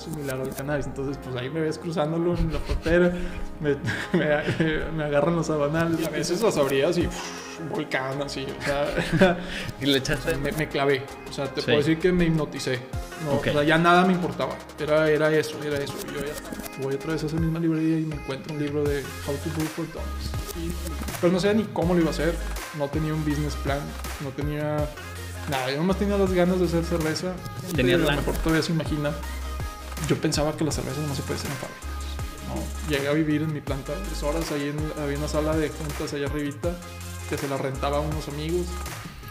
similar al cannabis. Entonces, pues ahí me ves cruzándolo en la frontera, me, me, me agarran los sabanales. Y a veces las abrías y un volcán así, o sea, Y le echaste. me, me clavé. O sea, te Sí. puedo decir que me hipnoticé. No. O sea, ya nada me importaba. Era, era eso, era eso. Y yo ya voy otra vez a esa misma librería y me encuentro un libro de How to It for. Y- Pero no sabía ni cómo lo iba a hacer. No tenía un business plan. No tenía nada. Yo nomás tenía las ganas de hacer cerveza. Tenías a lo la- mejor todavía se imagina. Yo pensaba que la cerveza no se puede hacer en fábricas. No, llegué a vivir en mi planta tres horas. Ahí en- había una sala de juntas allá arribita que se la rentaba a unos amigos.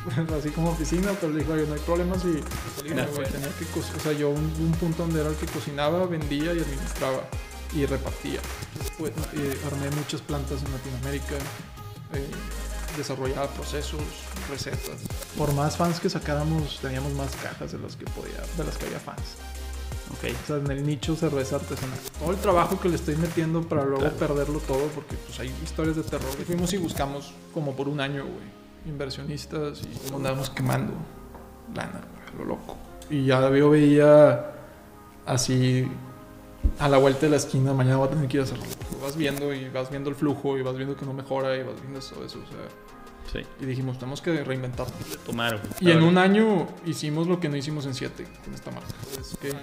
Así como oficina, pero le dijo, "Oye, no hay problema si No, güey, güey. tenía que o sea, yo un, un punto donde era el que cocinaba, vendía y administraba y repartía. Después eh, armé muchas plantas en Latinoamérica, eh, desarrollaba procesos, recetas. Por más fans que sacáramos, teníamos más cajas de las que podía, de las que había fans. Ok. O sea, en el nicho cerveza artesanal. Todo el trabajo que le estoy metiendo para luego Claro. perderlo todo, porque pues hay historias de terror. Y fuimos y buscamos como por un año, güey, inversionistas y andábamos quemando lana, güey, lo loco. Y ya yo veía así a la vuelta de la esquina, mañana voy a tener que ir a hacerlo. Vas viendo y vas viendo el flujo y vas viendo que no mejora y vas viendo todo eso, o sea. Sí. Y dijimos, tenemos que reinventarnos. Tomaron. Y en un año hicimos lo que no hicimos en siete con esta marca. Es que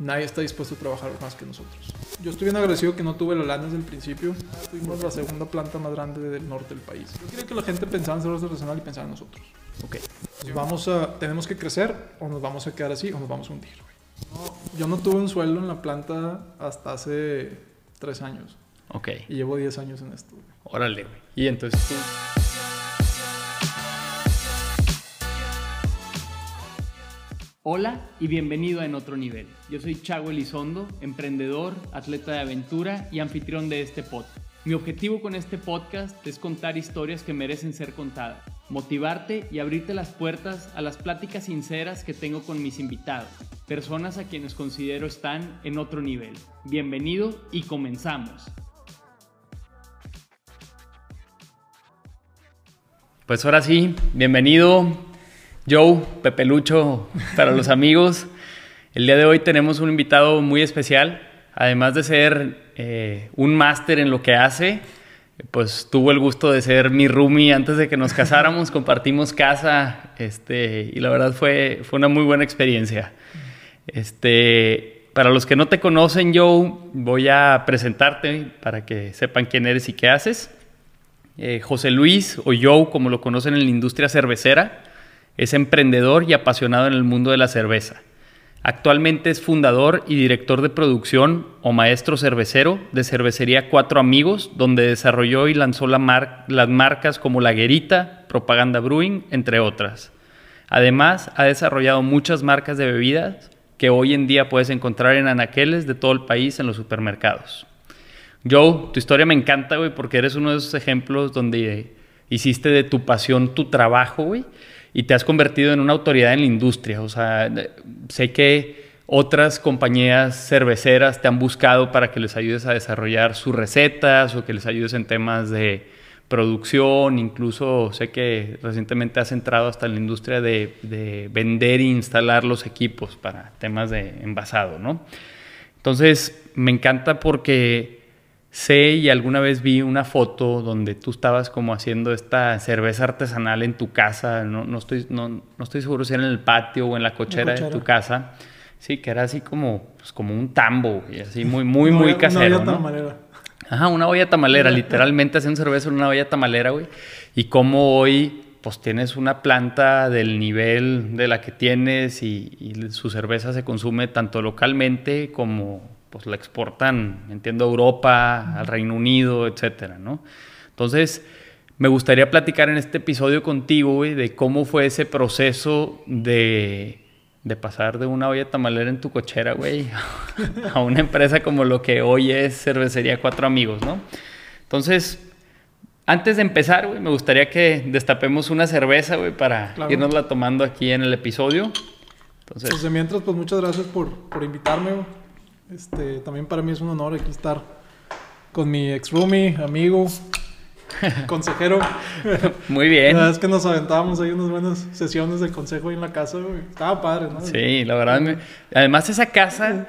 nadie está dispuesto a trabajar más que nosotros. Yo estoy bien agradecido que no tuve la lana desde el principio. Tuvimos la segunda planta más grande del norte del país. Yo quería que la gente pensara en cerveza artesanal y pensara en nosotros. Ok. Nos vamos a, tenemos que crecer o nos vamos a quedar así o nos vamos a hundir. No, yo no tuve un sueldo en la planta hasta hace tres años Ok. y llevo 10 años en esto. Órale, güey. Y entonces tú. Hola y bienvenido a En Otro Nivel. Yo soy Chago Elizondo, emprendedor, atleta de aventura y anfitrión de este podcast. Mi objetivo con este podcast es contar historias que merecen ser contadas, motivarte y abrirte las puertas a las pláticas sinceras que tengo con mis invitados, personas a quienes considero están en otro nivel. Bienvenido y comenzamos. Pues ahora sí, bienvenido Joe, Pepe Lucho, para los amigos. El día de hoy tenemos un invitado muy especial. Además de ser eh, un máster en lo que hace, pues tuvo el gusto de ser mi roomie antes de que nos casáramos. Compartimos casa este, y la verdad fue, fue una muy buena experiencia. Este, para los que no te conocen, Joe, voy a presentarte para que sepan quién eres y qué haces. Eh, José Luis, o Joe, como lo conocen en la industria cervecera, es emprendedor y apasionado en el mundo de la cerveza. Actualmente es fundador y director de producción o maestro cervecero de Cervecería Cuatro Amigos, donde desarrolló y lanzó la las marcas como Laguerita, Propaganda Brewing, entre otras. Además, ha desarrollado muchas marcas de bebidas que hoy en día puedes encontrar en anaqueles de todo el país en los supermercados. Joe, tu historia me encanta, güey, porque eres uno de esos ejemplos donde hiciste de tu pasión tu trabajo, güey, y te has convertido en una autoridad en la industria. O sea, sé que otras compañías cerveceras te han buscado para que les ayudes a desarrollar sus recetas o que les ayudes en temas de producción, incluso sé que recientemente has entrado hasta en la industria de, de vender e instalar los equipos para temas de envasado, ¿no? Entonces, me encanta porque sé y alguna vez vi una foto donde tú estabas como haciendo esta cerveza artesanal en tu casa, no, no estoy, no, no estoy seguro si era en el patio o en la cochera, de cochera. tu casa. Sí, que era así como, pues, como un tambo, y así muy, muy, muy casero, Una olla ¿no? tamalera. Ajá, una olla tamalera, literalmente hacen cerveza en una olla tamalera, güey. Y como hoy, pues tienes una planta del nivel de la que tienes y, y su cerveza se consume tanto localmente como pues la exportan, entiendo, a Europa, al Reino Unido, etcétera, ¿no? Entonces, me gustaría platicar en este episodio contigo, güey, de cómo fue ese proceso de, de pasar de una olla tamalera en tu cochera, güey, a una empresa como lo que hoy es Cervecería Cuatro Amigos, ¿no? Entonces, antes de empezar, güey, me gustaría que destapemos una cerveza, güey, para Claro. irnosla tomando aquí en el episodio. Pues Entonces, de mientras, pues muchas gracias por, por invitarme. güey. Este, también para mí es un honor aquí estar con mi ex roomie, amigo, consejero. muy La bien. verdad es que nos aventábamos ahí unas buenas sesiones de consejo ahí en la casa, güey. Estaba padre, ¿no? Sí, la verdad, me- además esa casa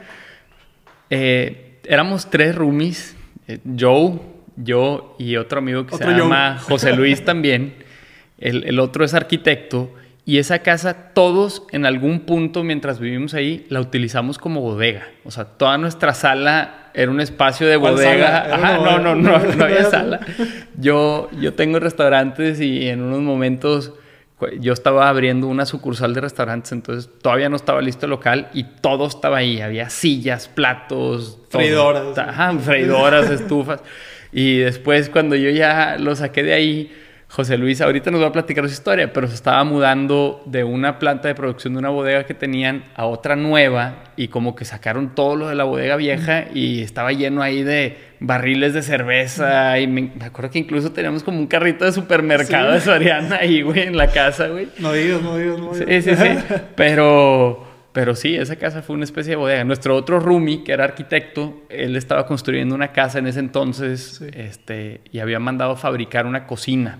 eh, éramos tres roomies, eh, Joe, yo y otro amigo que se llama José Luis también. El, el, otro es arquitecto. Y esa casa, todos en algún punto mientras vivimos ahí, la utilizamos como bodega. O sea, toda nuestra sala era un espacio de bodega. Ajá, no, no, no, no, había sala. Yo, yo tengo restaurantes y en unos momentos yo estaba abriendo una sucursal de restaurantes, entonces todavía no estaba listo el local y todo estaba ahí. Había sillas, platos, freidoras. Ajá, freidoras, estufas. Y después cuando yo ya lo saqué de ahí, José Luis ahorita nos va a platicar su historia, pero se estaba mudando de una planta de producción de una bodega que tenían a otra nueva y como que sacaron todo lo de la bodega vieja y estaba lleno ahí de barriles de cerveza y me, acuerdo que incluso teníamos como un carrito de supermercado de Soriana ahí, güey, en la casa, güey. No digas, no digas, no digas. Sí, sí, sí. Pero... Pero sí, esa casa fue una especie de bodega. Nuestro otro roomie, que era arquitecto, él estaba construyendo una casa en ese entonces este, y había mandado fabricar una cocina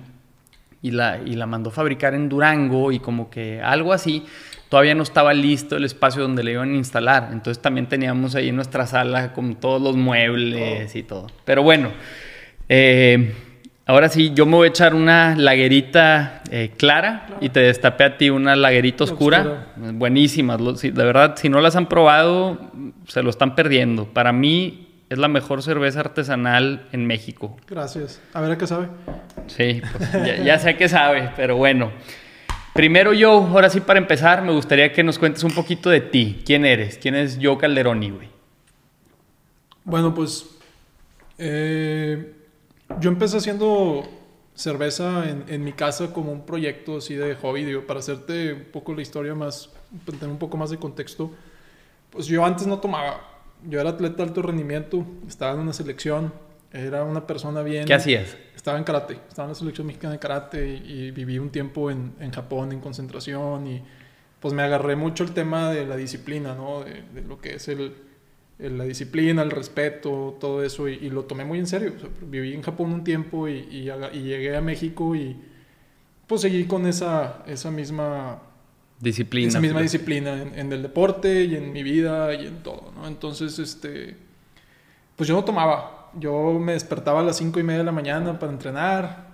y la, y la mandó fabricar en Durango y como que algo así. Todavía no estaba listo el espacio donde le iban a instalar. Entonces también teníamos ahí nuestra sala con todos los muebles y todo. Pero bueno, eh, ahora sí, yo me voy a echar una laguerita eh, clara y te destapé a ti una laguerita oscura. Buenísimas. De verdad, si no las han probado, se lo están perdiendo. Para mí, es la mejor cerveza artesanal en México. Gracias. A ver a qué sabe. Sí, pues, ya, sé qué sabe, pero bueno. Primero yo, ahora sí para empezar, me gustaría que nos cuentes un poquito de ti. ¿Quién eres? ¿Quién es Joe Calderoni, güey? Bueno, pues eh, yo empecé haciendo cerveza en, en, mi casa como un proyecto así de hobby, digo, para hacerte un poco la historia más, tener un poco más de contexto. Pues yo antes no tomaba, yo era atleta de alto rendimiento, estaba en una selección, era una persona bien... ¿Qué hacías? Estaba en karate, estaba en la selección mexicana de karate y, viví un tiempo en, en, Japón en concentración y pues me agarré mucho el tema de la disciplina, ¿no? De, lo que es el, la disciplina, el respeto, todo eso y, lo tomé muy en serio. viví en Japón un tiempo y, y, llegué a México y pues seguí con esa, esa misma disciplina. Esa misma disciplina en, el deporte y en mi vida y en todo, ¿no? Entonces, este, pues yo no tomaba. Yo me despertaba a las cinco y media de la mañana para entrenar.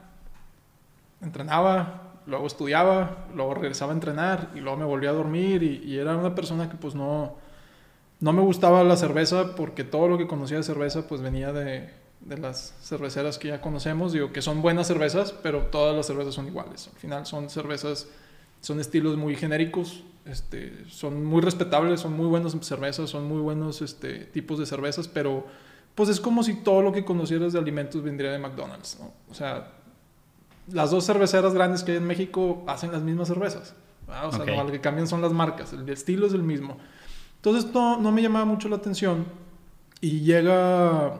Entrenaba, luego estudiaba, luego regresaba a entrenar y luego me volvía a dormir y, era una persona que pues no, no me gustaba la cerveza porque todo lo que conocía de cerveza pues venía de, de las cerveceras que ya conocemos. Digo que son buenas cervezas, pero todas las cervezas son iguales. Al final son cervezas son estilos muy genéricos, este, son muy respetables, son muy buenas cervezas, son muy buenos este, tipos de cervezas, pero pues es como si todo lo que conocieras de alimentos vendría de McDonald's, ¿no? O sea, las dos cerveceras grandes que hay en México hacen las mismas cervezas, o sea, lo que cambian son las marcas, el estilo es el mismo. Entonces no, no me llamaba mucho la atención y llega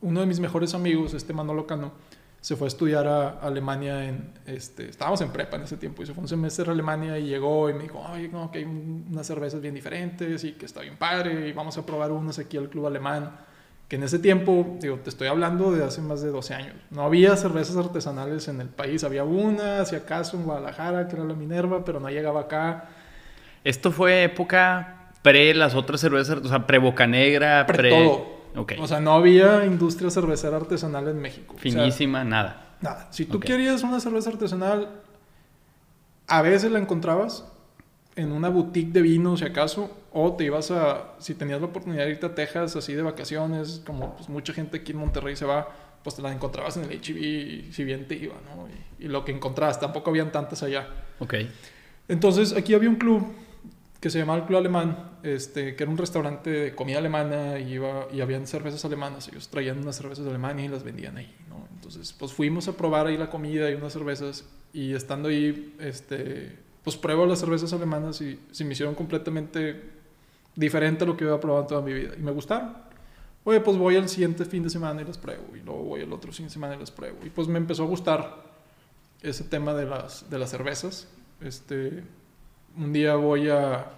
uno de mis mejores amigos, este Manolo Cano, se fue a estudiar a, Alemania en, este, estábamos en prepa en ese tiempo y se fue un semestre a Alemania y llegó y me dijo, oye, no, que hay unas cervezas bien diferentes y que está bien padre y vamos a probar unas aquí al club alemán. Que en ese tiempo, digo, te estoy hablando de hace más de 12 años, no había cervezas artesanales en el país, había una, si acaso en Guadalajara, que era la Minerva, pero no llegaba acá. Esto fue época pre las otras cervezas, o sea, pre Boca Negra, pre... pre... todo o sea, no había industria cervecera artesanal en México. Finísima, nada. Nada. Si tú querías una cerveza artesanal, a veces la encontrabas en una boutique de vino, si acaso, o te ibas a, si tenías la oportunidad de irte a Texas así de vacaciones, como pues, mucha gente aquí en Monterrey se va, pues te la encontrabas en el HB, si bien te iba, ¿no? Y, y, lo que encontrabas, tampoco habían tantas allá. Ok. Entonces, aquí había un club que se llamaba el Club Alemán, este, que era un restaurante de comida alemana y, iba, y habían cervezas alemanas. Ellos traían unas cervezas de Alemania y las vendían ahí, ¿no? Entonces, pues fuimos a probar ahí la comida y unas cervezas y estando ahí, este, pues pruebo las cervezas alemanas y se me hicieron completamente diferente a lo que había probado toda mi vida. Y me gustaron. Oye, pues voy al siguiente fin de semana y las pruebo. Y luego voy al otro fin de semana y las pruebo. Y pues me empezó a gustar ese tema de las, de las cervezas. Este, un día voy a,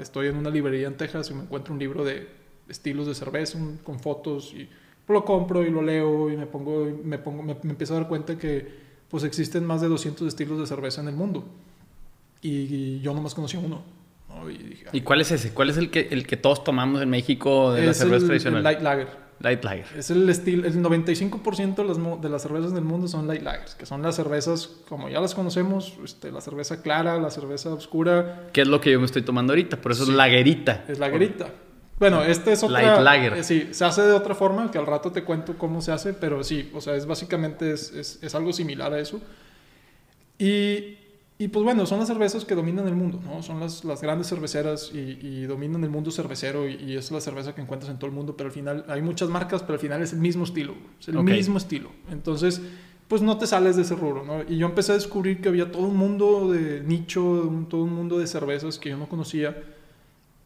estoy en una librería en Texas y me encuentro un libro de estilos de cerveza con fotos y lo compro y lo leo y me pongo, me, pongo me, empiezo a dar cuenta que pues existen más de 200 estilos de cerveza en el mundo y, yo nomás conocí uno. ¿no? Y, dije, ¿Y cuál es ese? ¿Cuál es el que, el que todos tomamos en México de la cerveza el, tradicional? el light lager. Light Lager. Es el estilo, el 95% de las, de las cervezas del mundo son light lagers, que son las cervezas como ya las conocemos, este, la cerveza clara, la cerveza oscura, ¿Qué es lo que yo me estoy tomando ahorita? Por eso es lagerita. es lagerita. Bueno, este es otra... Light lager. eh, sí, se hace de otra forma, que al rato te cuento cómo se hace, pero sí, o sea, es básicamente es, es, es algo similar a eso. Y, y, pues bueno, son las cervezas que dominan el mundo, ¿no? Son las, las grandes cerveceras y, y dominan el mundo cervecero y, y es la cerveza que encuentras en todo el mundo, pero al final hay muchas marcas, pero al final es el mismo estilo, es el mismo estilo. Entonces, pues no te sales de ese rubro, ¿no? Y yo empecé a descubrir que había todo un mundo de nicho, todo un mundo de cervezas que yo no conocía.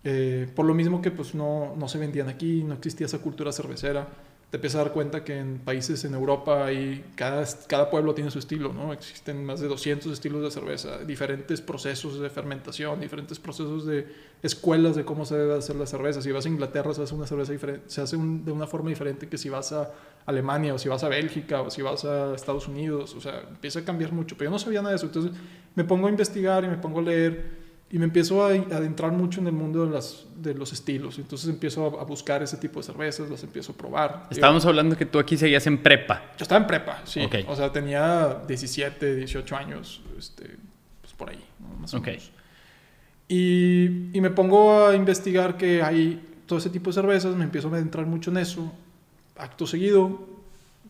Eh, por lo mismo que pues no, no se vendían aquí, no existía esa cultura cervecera. Te empiezas a dar cuenta que en países en Europa hay, cada, cada pueblo tiene su estilo, ¿no? Existen más de 200 estilos de cerveza, diferentes procesos de fermentación, diferentes procesos de escuelas de cómo se debe hacer la cerveza. Si vas a Inglaterra se hace una cerveza diferente, se hace de una forma diferente que si vas a Alemania o si vas a Bélgica o si vas a Estados Unidos. O sea, empieza a cambiar mucho. Pero yo no sabía nada de eso. Entonces me pongo a investigar y me pongo a leer y me empiezo a adentrar mucho en el mundo de, las, de los estilos. Entonces empiezo a, a buscar ese tipo de cervezas, las empiezo a probar. Estábamos hablando que tú aquí seguías en prepa. Yo estaba en prepa, sí. Ok. O sea, tenía 17, 18 años, este, pues por ahí, ¿no? más o Ok. menos. Y, y me pongo a investigar que hay todo ese tipo de cervezas, me empiezo a adentrar mucho en eso. Acto seguido,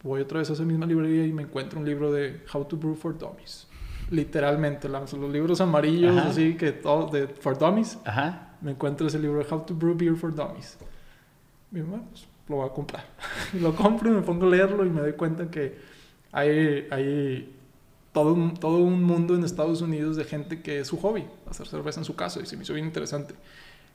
voy otra vez a esa misma librería y me encuentro un libro de How to Brew for Dummies. Literalmente, los libros amarillos, Ajá. así que todo de For Dummies Ajá. me encuentro ese libro How to Brew Beer for Dummies. Y bueno, pues lo voy a comprar. Y lo compro y me pongo a leerlo y me doy cuenta que hay, hay todo, un, todo un mundo en Estados Unidos de gente que es su hobby, hacer cerveza en su casa y se me hizo bien interesante.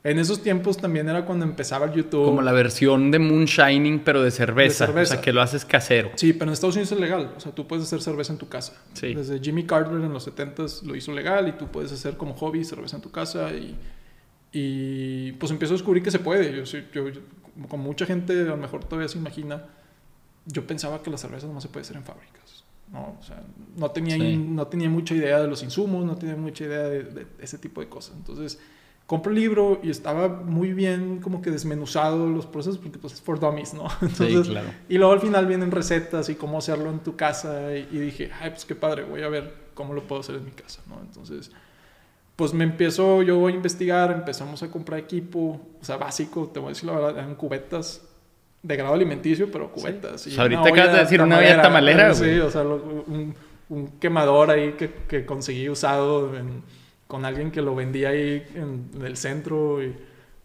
En esos tiempos también era cuando empezaba el YouTube. Como la versión de Moonshining, pero de cerveza. De cerveza. O sea, que lo haces casero. Sí, pero en Estados Unidos es legal. O sea, tú puedes hacer cerveza en tu casa. Sí. Desde Jimmy Carter en los 70s lo hizo legal y tú puedes hacer como hobby cerveza en tu casa. Y, y pues empiezo a descubrir que se puede. Yo, yo, yo- como mucha gente a lo mejor todavía se imagina, yo pensaba que la cerveza no se puede hacer en fábricas. No, o sea, no tenía, Sí. no tenía mucha idea de los insumos, no tenía mucha idea de, de ese tipo de cosas. Entonces, compro el libro y estaba muy bien como que desmenuzado los procesos porque pues es for dummies, ¿no? Entonces, claro. y luego al final vienen recetas y cómo hacerlo en tu casa y, y dije, ay, pues qué padre, voy a ver cómo lo puedo hacer en mi casa, ¿no? Entonces, pues me empiezo yo a investigar, empezamos a comprar equipo, o sea, básico, te voy a decir la verdad, eran cubetas de grado alimenticio, pero cubetas. y O sea, ahorita acabas de decir una olla tamalera, Sí, güey. o sea, lo- un, un quemador ahí que, que conseguí usado en- con alguien que lo vendía ahí en, en el centro y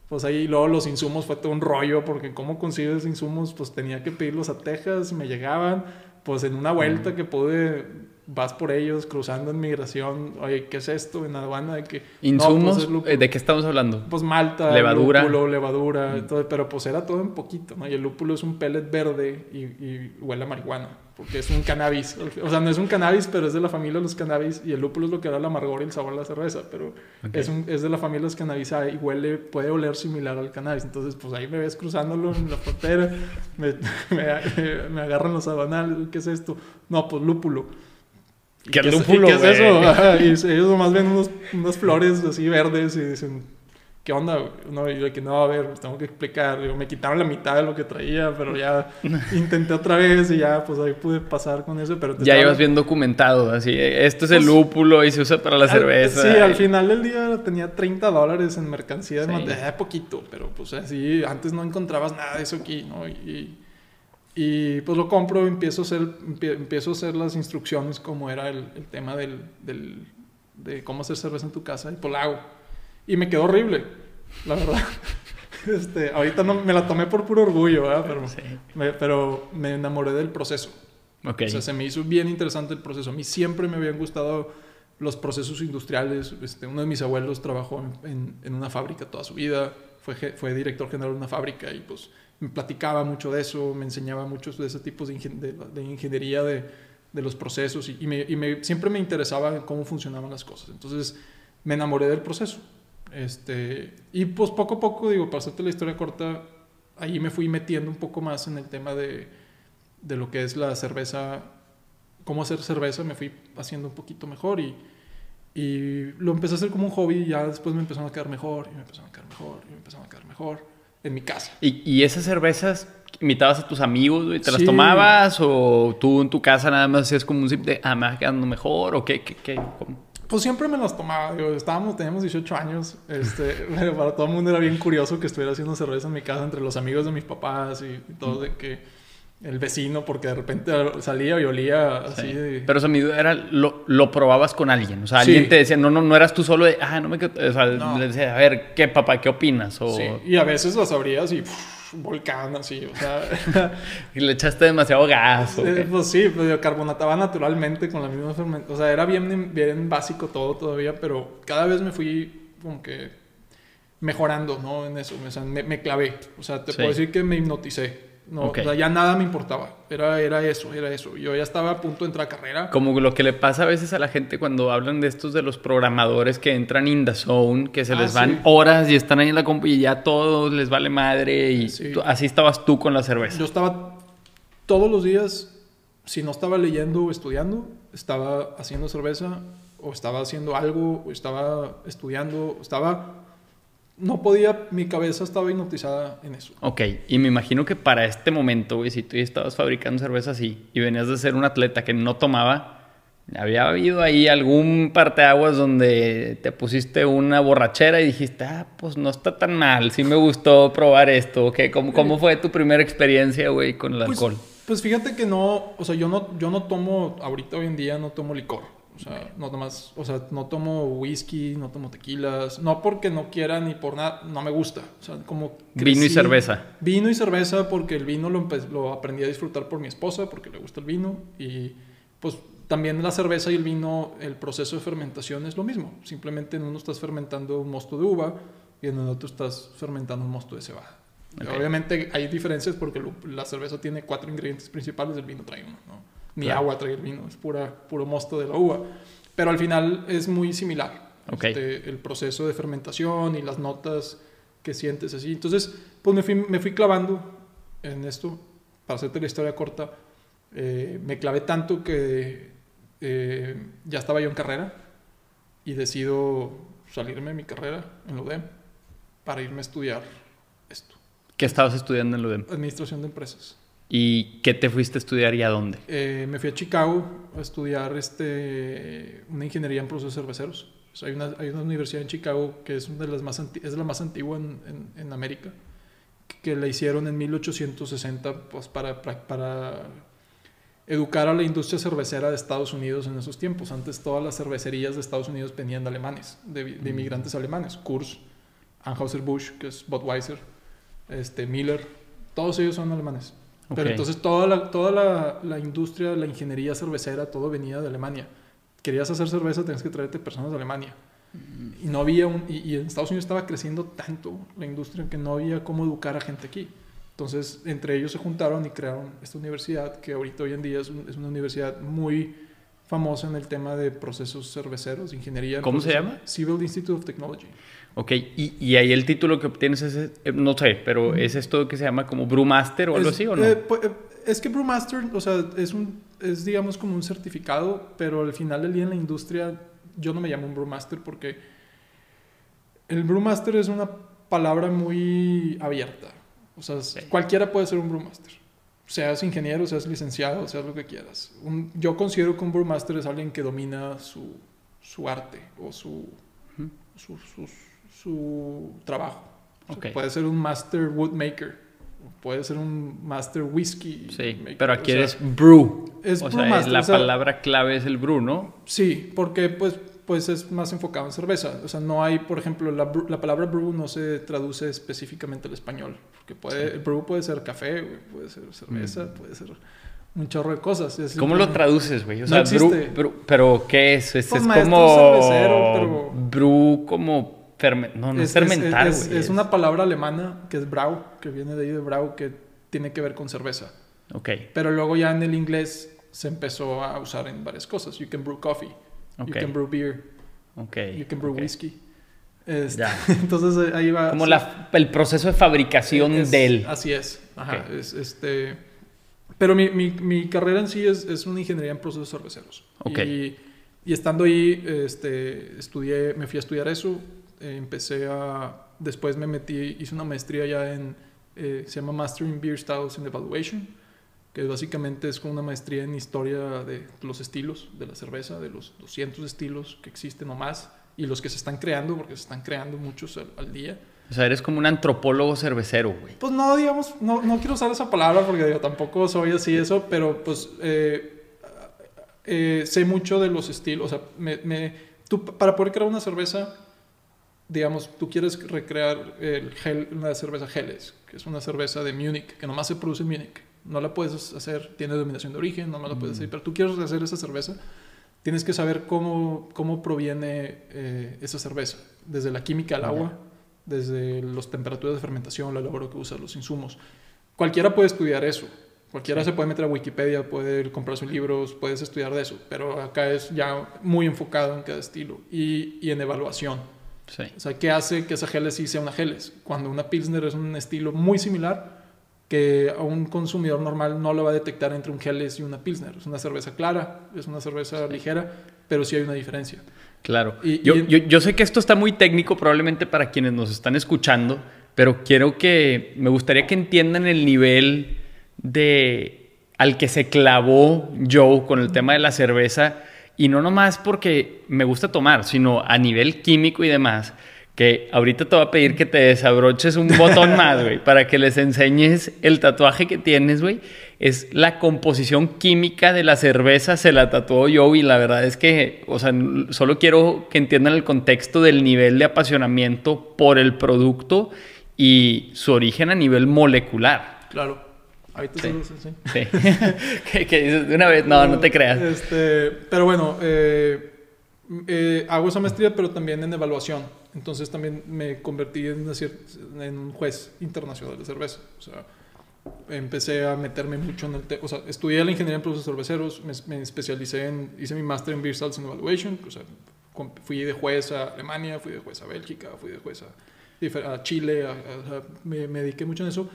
pues ahí luego los insumos fue todo un rollo porque cómo consigues insumos pues tenía que pedirlos a Texas me llegaban pues en una vuelta que pude vas por ellos cruzando en migración oye qué es esto en aduana de que no, pues, Insumos, es lúpulo. eh, ¿de qué estamos hablando? Pues malta, Levadura. lúpulo, levadura, Mm. todo, pero pues era todo en poquito, ¿no? Y el lúpulo es un pellet verde y, y huele a marihuana, porque es un cannabis. O sea, no es un cannabis, pero es de la familia de los cannabis y el lúpulo es lo que da el amargor y el sabor a la cerveza, pero Ok. es, un- es de la familia de los cannabisae y huele, puede oler similar al cannabis. Entonces, pues ahí me ves cruzándolo en la frontera, me, me- me agarran los aduanales, ¿qué es esto? No, pues lúpulo. ¿Y ¿Qué es- lúpulo, ¿Qué es eso? Ajá, y ellos nomás ven unos, unas flores así verdes y dicen, ¿qué onda? No, y yo de que no, a ver, pues tengo que explicar. Digo, me quitaron la mitad de lo que traía, pero ya intenté otra vez y ya, pues ahí pude pasar con eso. Pero te Ya ibas bien documentado, así. eh, Esto es el Pues- lúpulo y se usa para la Al- cerveza. Sí, al final del día tenía 30 dólares en mercancía. Sí. de eh, poquito, pero pues así, antes no encontrabas nada de eso aquí, ¿no? Y, y, pues lo compro, empiezo a hacer, empie- empiezo a hacer las instrucciones como era el, el tema del, del- de cómo hacer cerveza en tu casa y pues la hago. Y me quedó horrible, la verdad. Este, ahorita no, me la tomé por puro orgullo, ¿verdad? Pero, Sí. me, pero me enamoré del proceso. Ok. O sea, se me hizo bien interesante el proceso. A mí siempre me habían gustado los procesos industriales. Este, uno de mis abuelos trabajó en, en- en una fábrica toda su vida, fue, fue director general de una fábrica y pues me platicaba mucho de eso, me enseñaba muchos de ese tipo de, ingen- de, de ingeniería de, de los procesos y, y me, y me- siempre me interesaba cómo funcionaban las cosas. Entonces me enamoré del proceso. Este, y pues poco a poco, digo, para hacerte la historia corta, ahí me fui metiendo un poco más en el tema de, de lo que es la cerveza, cómo hacer cerveza, me fui haciendo un poquito mejor y, Y lo empecé a hacer como un hobby y ya después me empezaron a quedar mejor y me empezaron a quedar mejor y me empezaron a quedar mejor en mi casa. ¿Y, y esas cervezas invitabas a tus amigos y te las Sí. tomabas? ¿O tú en tu casa nada más hacías como un sip de, ah, me va quedando mejor? ¿O qué? qué, qué? ¿Cómo? Pues siempre me las tomaba, digo, estábamos, teníamos 18 años, este, pero para todo el mundo era bien curioso que estuviera haciendo cerveza en mi casa entre los amigos de mis papás y, y todo, de que el vecino, porque de repente salía y olía así Sí. de... Pero o sea, mi duda era, lo, lo probabas con alguien. O sea, Sí. alguien te decía, no, no, no eras tú solo de, ah, no me. O sea, No. le decía, a ver, ¿qué papá, qué opinas? O Sí, y a veces las abrías y volcán así, o sea... y le echaste demasiado gas. ¿o Eh, pues sí, pues carbonataba naturalmente con la misma fermentación. O sea, era bien, bien básico todo todavía, pero cada vez me fui como que mejorando, ¿no? En eso, o sea, me, me clavé. O sea, te Sí. puedo decir que me hipnoticé. No, o sea, ya nada me importaba. Era, era eso, era eso. Yo ya estaba a punto de entrar a carrera. Como lo que le pasa a veces a la gente cuando hablan de estos de los programadores que entran in the zone, que se Ah, les van sí. horas y están ahí en la compu y ya todo les vale madre. Y Sí. así estabas tú con la cerveza. Yo estaba todos los días, si no estaba leyendo o estudiando, estaba haciendo cerveza, o estaba haciendo algo, o estaba estudiando, o estaba... No podía, mi cabeza estaba hipnotizada en eso. Ok, y me imagino que para este momento, güey, si tú ya estabas fabricando cerveza así y venías de ser un atleta que no tomaba, había habido ahí algún parteaguas donde te pusiste una borrachera y dijiste, ah, pues no está tan mal, sí me gustó probar esto, ¿ok? ¿Cómo, cómo fue tu primera experiencia, güey, con el Pues, alcohol? pues fíjate que no, o sea, yo no, yo no tomo, ahorita hoy en día no tomo licor. O sea, no nomás, o sea, no tomo whisky, no tomo tequilas, no porque no quiera ni por nada, no me gusta. O sea, como Vino y cerveza. Vino y cerveza porque el vino lo, aprendí a disfrutar por mi esposa, porque le gusta el vino. Y pues también la cerveza y el vino, el proceso de fermentación es lo mismo. Simplemente en uno estás fermentando un mosto de uva y en el otro estás fermentando un mosto de cebada. Ok. Obviamente hay diferencias porque la cerveza tiene cuatro ingredientes principales, el vino trae uno, ¿no? Ni Claro. agua trae el vino, es pura, puro mosto de la uva. Pero al final es muy similar. Este, el proceso de fermentación y las notas que sientes así. Entonces, pues me fui, me fui clavando en esto. Para hacerte la historia corta, eh, me clavé tanto que eh, ya estaba yo en carrera y decido salirme de mi carrera en UDEM para irme a estudiar esto, ¿Qué estabas estudiando en UDEM? administración de empresas. ¿Y qué te fuiste a estudiar y a dónde? Eh, me fui a Chicago a estudiar este, una ingeniería en procesos cerveceros. O sea, hay, una, hay una universidad en Chicago que es, una de las más anti- es la más antigua en, en- en América, que, que la hicieron en 1860 pues, para, para, para educar a la industria cervecera de Estados Unidos en esos tiempos. Antes todas las cervecerías de Estados Unidos venían de alemanes, de, de inmigrantes alemanes. Kurz, Anheuser-Busch, que es Budweiser, este, Miller, todos ellos son alemanes. Pero entonces toda, la, toda la, la industria, la ingeniería cervecera, todo venía de Alemania. Querías hacer cerveza, tenías que traerte personas de Alemania. Y no había un, y, y en Estados Unidos estaba creciendo tanto la industria que no había cómo educar a gente aquí. Entonces, entre ellos se juntaron y crearon esta universidad que ahorita hoy en día es, un- es una universidad muy famosa en el tema de procesos cerveceros, ingeniería. en ¿Cómo se llama? Civil Institute of Technology. Ok, y, y ahí el título que obtienes es, eh, no sé, pero ¿es esto que se llama como Brewmaster o algo Es- así o no? eh, eh, es que Brewmaster, o sea, es un, es digamos como un certificado, pero al final del día en la industria yo no me llamo un Brewmaster porque el Brewmaster es una palabra muy abierta. O sea, Sí. cualquiera puede ser un Brewmaster. Seas ingeniero, seas licenciado, seas lo que quieras. Un- yo considero que un Brewmaster es alguien que domina su, su arte o su, su, su, su trabajo. O sea, Ok. Puede ser un Master Woodmaker, puede ser un Master Whisky. Sí, maker, pero aquí sea, eres brew. es o sea, la o sea- palabra clave es el brew, ¿no? Sí, porque pues, pues es más enfocado en cerveza. O sea, no hay, por ejemplo, la, la palabra brew no se traduce específicamente al español. Porque puede, el brew puede ser café, puede ser cerveza, puede ser un chorro de cosas. Es Mm. ¿Cómo lo traduces, güey? O No sea, brew, existe. brew- pero ¿qué es? Es, Pues como cervecero, pero- brew como ferme- no, no es, fermentar, es, güey. es una palabra alemana que es brau, que viene de ahí de brau, que tiene que ver con cerveza. Ok, Pero luego ya en el inglés se empezó a usar en varias cosas. You can brew coffee, ok, you can brew beer, ok. you can brew ok. whisky. Este, Ya. entonces eh, ahí va. Como la, el proceso de fabricación es- del... Así es. Ajá, Ok. es, este, pero mi, mi, mi carrera en sí es, es una ingeniería en procesos cerveceros. Ok. Y Y estando ahí, este, estudié, me fui a estudiar eso, eh, empecé a, después me metí, hice una maestría ya en, eh, se llama Master in Beer Styles and Evaluation, que básicamente es como una maestría en historia de los estilos de la cerveza, de los 200 estilos que existen o más, y los que se están creando, porque se están creando muchos al, al día. O sea, eres como un antropólogo cervecero, güey. Pues no, digamos, no, no quiero usar esa palabra porque digo, tampoco soy así eso, pero pues eh, eh, sé mucho de los estilos. O sea, me, me- tú, para poder crear una cerveza, digamos, tú quieres recrear el gel, una cerveza Helles, que es una cerveza de Múnich, que nomás se produce en Múnich. No la puedes hacer, tiene denominación de origen, no la puedes hacer, pero tú quieres hacer esa cerveza, tienes que saber cómo, cómo proviene eh, esa cerveza, desde la química al agua, desde las temperaturas de fermentación, la labor que usa, los insumos. Cualquiera puede estudiar eso. Cualquiera se puede meter a Wikipedia, puede comprarse libros, puedes estudiar de eso, pero acá es ya muy enfocado en cada estilo y, y en evaluación. Sí. O sea, ¿qué hace que esa Helles sí sea una Helles? Cuando una Pilsner es un estilo muy similar que a un consumidor normal no lo va a detectar entre un Helles y una Pilsner. Es una cerveza clara, es una cerveza ligera, pero sí hay una diferencia. Claro. Y- yo, y- yo- yo sé que esto está muy técnico probablemente para quienes nos están escuchando, pero quiero que, me gustaría que entiendan el nivel de al que se clavó Joe con el tema de la cerveza y no nomás porque me gusta tomar, sino a nivel químico y demás. Que ahorita te voy a pedir que te desabroches un botón más, güey, para que les enseñes el tatuaje que tienes, güey. Es la composición química de la cerveza, se la tatuó Joe y la verdad es que, o sea, solo quiero que entiendan el contexto del nivel de apasionamiento por el producto y su origen a nivel molecular. Claro. Te Sí. sí. Sí. que, que dices de una vez, no, no te creas. Este, pero bueno, eh, eh, hago esa maestría, pero también en evaluación. Entonces también me convertí en, cier- en un juez internacional de cerveza. O sea, empecé a meterme mucho en el tema. O sea, estudié la ingeniería en procesos cerveceros, me, me especialicé en, hice mi máster en Beer Sales and Evaluation. O sea, fui de juez a Alemania, fui de juez a Bélgica, fui de juez a, a Chile, a- a- me, me dediqué mucho en eso.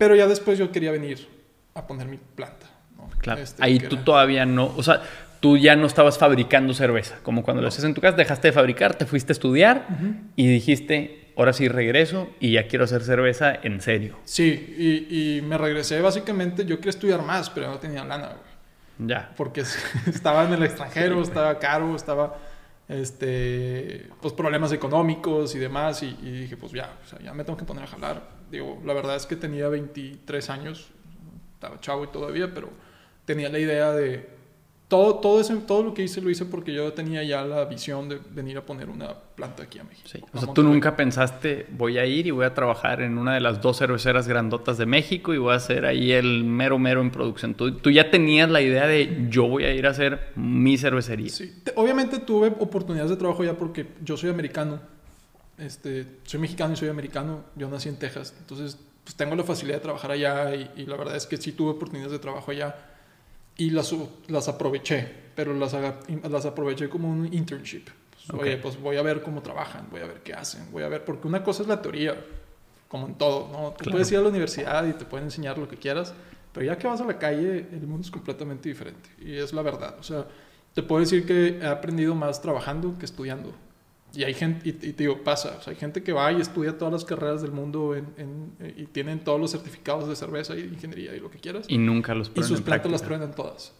Pero ya después yo quería venir a poner mi planta. ¿no? Claro. Este, Ahí tú era- todavía no, o sea, tú ya no estabas fabricando cerveza, como cuando lo hacías en tu casa, dejaste de fabricar, te fuiste a estudiar y dijiste, ahora sí regreso y ya quiero hacer cerveza en serio. Sí, y, y me regresé básicamente, yo quería estudiar más, pero no tenía lana, güey. Ya. Porque estaba en el extranjero, estaba caro, estaba, este, pues problemas económicos y demás, y, y dije, pues ya, o sea, ya me tengo que poner a jalar. Digo, la verdad es que tenía 23 años, estaba chavo y todavía, pero tenía la idea de... Todo, todo, ese, todo lo que hice lo hice porque yo tenía ya la visión de venir a poner una planta aquí a México. Sí. O sea, tú nunca pensaste, voy a ir y voy a trabajar en una de las dos cerveceras grandotas de México y voy a ser ahí el mero mero en producción. Tú, tú ya tenías la idea de yo voy a ir a hacer mi cervecería. Sí, te- obviamente tuve oportunidades de trabajo ya porque yo soy americano. Este, soy mexicano y soy americano. Yo nací en Texas. Entonces, pues tengo la facilidad de trabajar allá y, y la verdad es que sí tuve oportunidades de trabajo allá y las, las aproveché, pero las, las aproveché como un internship. Pues, Ok. Oye, pues voy a ver cómo trabajan, voy a ver qué hacen, voy a ver, porque una cosa es la teoría, como en todo, ¿no? Tú Claro. puedes ir a la universidad y te pueden enseñar lo que quieras, pero ya que vas a la calle, el mundo es completamente diferente. Y es la verdad. O sea, te puedo decir que he aprendido más trabajando que estudiando. Y hay gente, y, y te digo, pasa. O sea, hay gente que va y estudia todas las carreras del mundo en- en- eh, y tienen todos los certificados de cerveza y de ingeniería y lo que quieras. Y, Y nunca los ponen sus en plantas las truenan todas.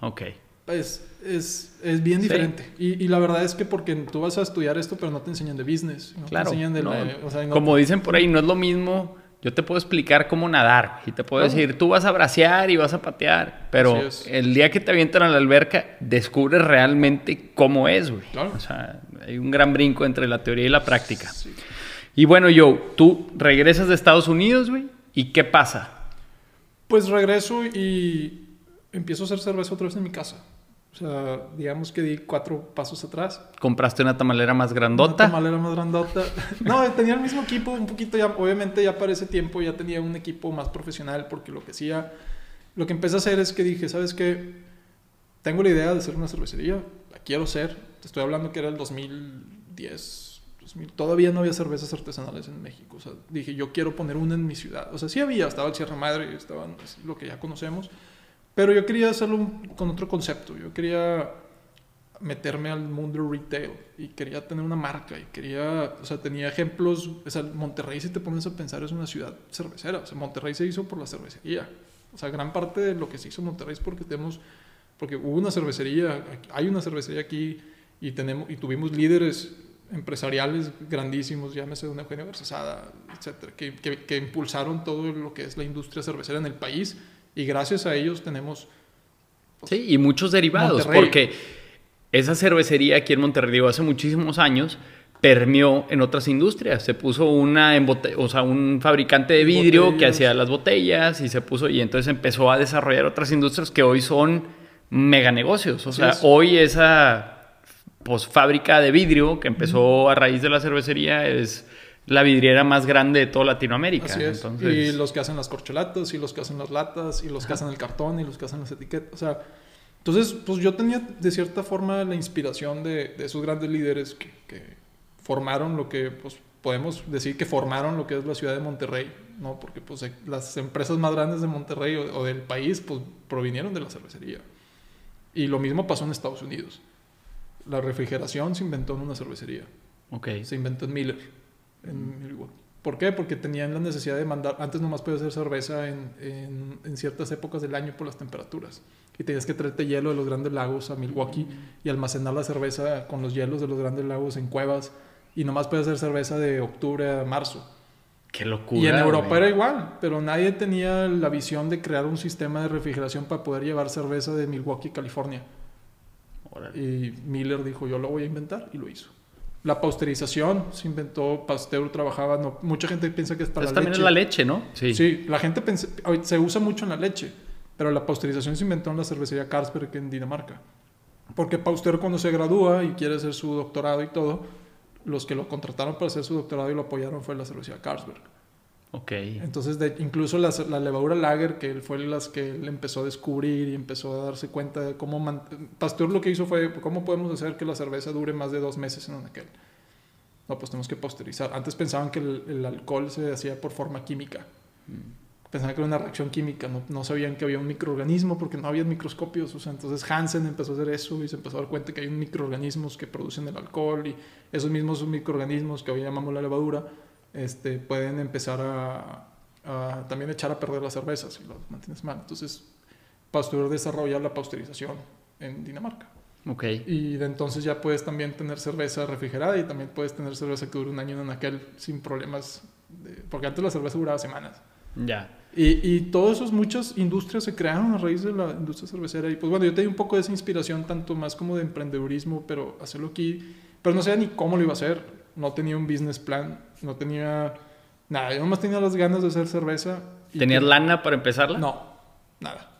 Ok. Es, es, es bien Sí. diferente. Y, y la verdad es que porque tú vas a estudiar esto, pero no te enseñan de business. No Claro. te enseñan de no. la- o sea, no Como te- dicen por ahí, no es lo mismo. Yo te puedo explicar cómo nadar y te puedo decir, tú vas a bracear y vas a patear, pero el día que te avientan a la alberca, descubres realmente cómo es, güey. Claro. O sea, hay un gran brinco entre la teoría y la práctica. Sí. Y bueno, Joe, tú regresas de Estados Unidos, güey, ¿y qué pasa? Pues regreso y empiezo a hacer cerveza otra vez en mi casa. O sea, digamos que di cuatro pasos atrás. ¿Compraste una tamalera más Una grandota? tamalera más grandota. No, tenía el mismo equipo, un poquito ya, obviamente ya para ese tiempo ya tenía un equipo más profesional porque lo que hacía, lo que empecé a hacer es que dije, ¿sabes qué? Tengo la idea de hacer una cervecería, la quiero ser. Te estoy hablando que era el 2010, 2000, todavía no había cervezas artesanales en México. O sea, dije, yo quiero poner una en mi ciudad. O sea, sí había, estaba el Sierra Madre, estaba lo que ya conocemos. Pero yo quería hacerlo con otro concepto. Yo quería meterme al mundo retail y quería tener una marca y quería, o sea, tenía ejemplos, o sea, Monterrey si te pones a pensar es una ciudad cervecera, o sea, Monterrey se hizo por la cervecería, o sea, gran parte de lo que se hizo en Monterrey es porque tenemos, porque hubo una cervecería, hay una cervecería aquí y tenemos y tuvimos líderes empresariales grandísimos, llámese Don Eugenio Garzazada, etcétera, que, que, que impulsaron todo lo que es la industria cervecera en el país y gracias a ellos tenemos Sí, y muchos derivados, Monterrey. porque esa cervecería aquí en Monterrey, digo, hace muchísimos años, permeó en otras industrias. Se puso una embote- o sea, un fabricante de vidrio que hacía las botellas y se puso, y entonces empezó a desarrollar otras industrias que hoy son mega negocios. O sea, hoy esa pues, fábrica de vidrio que empezó a raíz de la cervecería es la vidriera más grande de toda Latinoamérica. Así es. Entonces, Y los que hacen las corcholatas, y los que hacen las latas, y los que hacen el cartón, y los que hacen las etiquetas. O sea, entonces, pues yo tenía de cierta forma la inspiración de, de esos grandes líderes que, que formaron lo que, pues, podemos decir que formaron lo que es la ciudad de Monterrey, ¿no? Porque, pues, eh, las empresas más grandes de Monterrey o, o del país, pues, provinieron de la cervecería. Y lo mismo pasó en Estados Unidos. La refrigeración se inventó en una cervecería ok. se inventó en Miller, en Milwaukee. ¿Por qué? Porque tenían la necesidad de mandar, antes nomás podías hacer cerveza en, en, en ciertas épocas del año por las temperaturas. Y tenías que traerte hielo de los grandes lagos a Milwaukee y almacenar la cerveza con los hielos de los grandes lagos en cuevas. Y nomás podías hacer cerveza de octubre a marzo. Qué locura. y en Europa güey. era igual, pero nadie tenía la visión de crear un sistema de refrigeración para poder llevar cerveza de Milwaukee, California. Órale. Y Miller dijo, yo lo voy a inventar y lo hizo. La pasteurización se inventó, Pasteur trabajaba, no, mucha gente piensa que es para Eso la también leche. es la leche, ¿no? Sí. la gente se usa mucho en la leche, pero la pasteurización se inventó en la cervecería Carlsberg en Dinamarca. Porque Pasteur cuando se gradúa y quiere hacer su doctorado y todo, los que lo contrataron para hacer su doctorado y lo apoyaron fue la cervecería Carlsberg. Ok. Entonces, de- incluso la, la levadura lager, que él fue las que él empezó a descubrir y empezó a darse cuenta de cómo... man- Pasteur lo que hizo fue, ¿cómo podemos hacer que la cerveza dure más de dos meses en un aquel? No, pues tenemos que pasteurizar. Antes pensaban que el, el alcohol se hacía por forma química. Pensaban que era una reacción química. No, no sabían que había un microorganismo porque no había microscopios. O sea, entonces Hansen empezó a hacer eso y se empezó a dar cuenta que hay microorganismos que producen el alcohol y esos mismos microorganismos que hoy llamamos la levadura este, pueden empezar a, a también echar a perder las cervezas si las mantienes mal. Entonces, Pasteur desarrolla la pasteurización en Dinamarca. Ok. Y de entonces ya puedes también tener cerveza refrigerada y también puedes tener cerveza que dure un año en aquel sin problemas. de- porque antes la cerveza duraba semanas. Ya. Y, y todas esas muchas industrias se crearon a raíz de la industria cervecera. Y pues bueno, yo tenía un poco de esa inspiración, tanto más como de emprendedurismo, pero hacerlo aquí. Pero no sabía ni cómo lo iba a hacer. No tenía un business plan, no tenía nada. Yo nomás tenía las ganas de hacer cerveza. y ¿Tenías que- lana para empezarla? No, nada.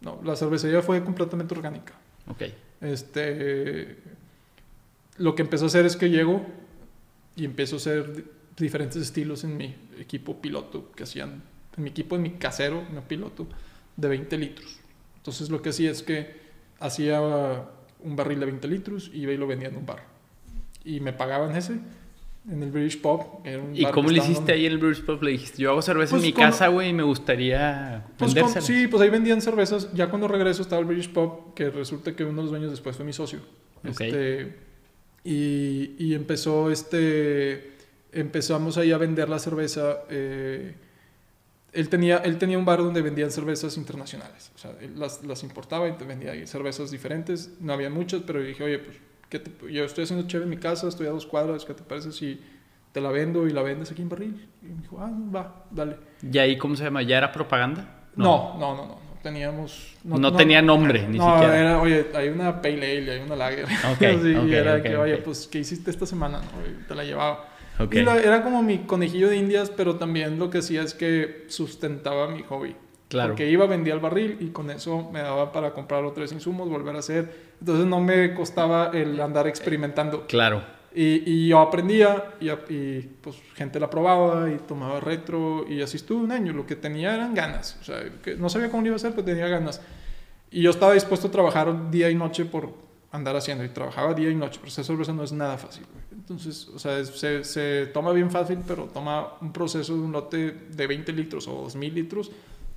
No, la cervecería fue completamente orgánica. Ok. Este, lo que empezó a hacer es que llego y empiezo a hacer di- diferentes estilos en mi equipo piloto que hacían, en mi equipo, en mi casero, no piloto, de 20 litros. Entonces lo que hacía es que hacía un barril de 20 litros y iba y lo vendía en un bar. Y me pagaban ese en el British Pub. que era un ¿Y bar cómo le hiciste en- ahí en el Brewers Pub? Le dijiste, yo hago cerveza Pues en mi con- casa, güey, y me gustaría Pues con- sí, pues ahí vendían cervezas. Ya cuando regreso estaba el British Pub, que resulta que uno de los dueños después fue mi socio. Ok. Este, y, y empezó este. Empezamos ahí a vender la cerveza. eh, él, tenía, él tenía un bar donde vendían cervezas internacionales. O sea, él las, las importaba y vendía ahí cervezas diferentes. No había muchas, pero dije, oye, pues ¿qué te- yo estoy haciendo chévere en mi casa, estoy a dos cuadras. ¿Qué te parece si te la vendo y la vendes aquí en barril? Y me dijo, ah, va, dale. ¿Y ahí cómo se llama? ¿Ya era propaganda? No, no, no, no. no teníamos. No tenía nombre, ni no, siquiera. Era, oye, hay una Pale Ale, hay una Lager. Ok, Sí, ok, y era ok, que, oye, pues, ¿qué hiciste esta semana? No, Y te la llevaba. Y la- era como mi conejillo de indias, pero también lo que hacía es que sustentaba mi hobby. Claro. Porque iba, vendía el barril y con eso me daba para comprar otros insumos, volver a hacer. Entonces no me costaba el andar experimentando. Claro. Y, y yo aprendía y, y, pues gente la probaba y tomaba retro y así estuve un año. Lo que tenía eran ganas. O sea, que no sabía cómo lo iba a hacer, pero tenía ganas. Y yo estaba dispuesto a trabajar día y noche por andar haciendo. Y trabajaba día y noche. Hacer cerveza no es nada fácil. güey. Entonces, o sea, se, se toma bien fácil, pero toma un proceso de un lote de 20 litros o 2000 litros,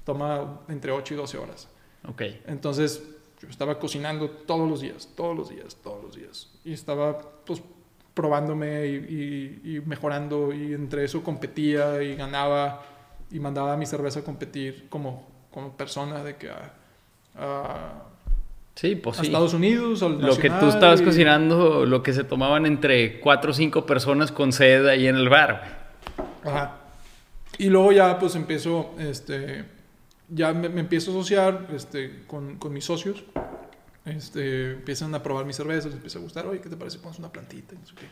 toma entre 8 y 12 horas. Ok. Entonces, Yo estaba cocinando todos los días, todos los días, todos los días. Y estaba, pues, probándome y, y- y mejorando. Y entre eso competía y ganaba. Y mandaba mi cerveza a competir como, como persona de que a, a- Sí, pues a sí. Estados Unidos, al Lo que tú estabas y- cocinando, lo que se tomaban entre cuatro o cinco personas con sed ahí en el bar. Ajá. Y luego ya pues empiezo, este, ya me, me empiezo a asociar este, con, con mis socios. Este, empiezan a probar mis cervezas, les empieza a gustar, oye, ¿qué te parece? Pones una plantita no sé qué.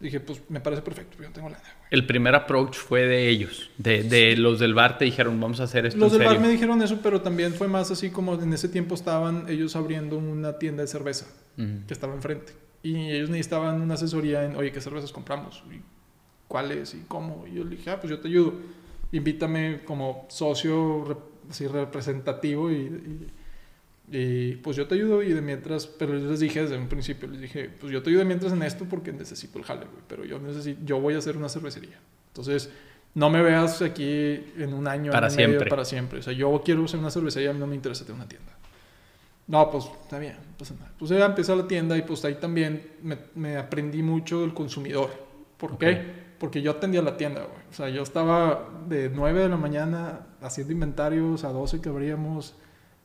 Dije, pues me parece perfecto, yo tengo lana, güey. El primer approach fue de ellos, de, de los del bar te dijeron, vamos a hacer esto Los en del bar serio. me dijeron eso, pero también fue más así como en ese tiempo estaban ellos abriendo una tienda de cerveza Ujú. que estaba enfrente. Y ellos necesitaban una asesoría en, oye, ¿qué cervezas compramos? ¿Y ¿Cuáles? ¿Y cómo? Y yo le dije, ah, pues yo te ayudo. Invítame como socio así representativo y, y- y, pues yo te ayudo y de mientras, pero yo les dije desde un principio, les dije, pues yo te ayudo de mientras en esto porque necesito el jale, güey, pero yo necesito, yo voy a hacer una cervecería. Entonces, no me veas aquí en un año, Para año y medio, siempre. para siempre. O sea, yo quiero hacer una cervecería, a mí no me interesa tener una tienda. No, pues está bien, no pasa nada. Pues ya empecé la tienda y pues ahí también me, me aprendí mucho del consumidor. ¿Por Ok. qué? Porque yo atendía la tienda, güey. O sea, yo estaba de 9 de la mañana haciendo inventarios, a 12 que abríamos,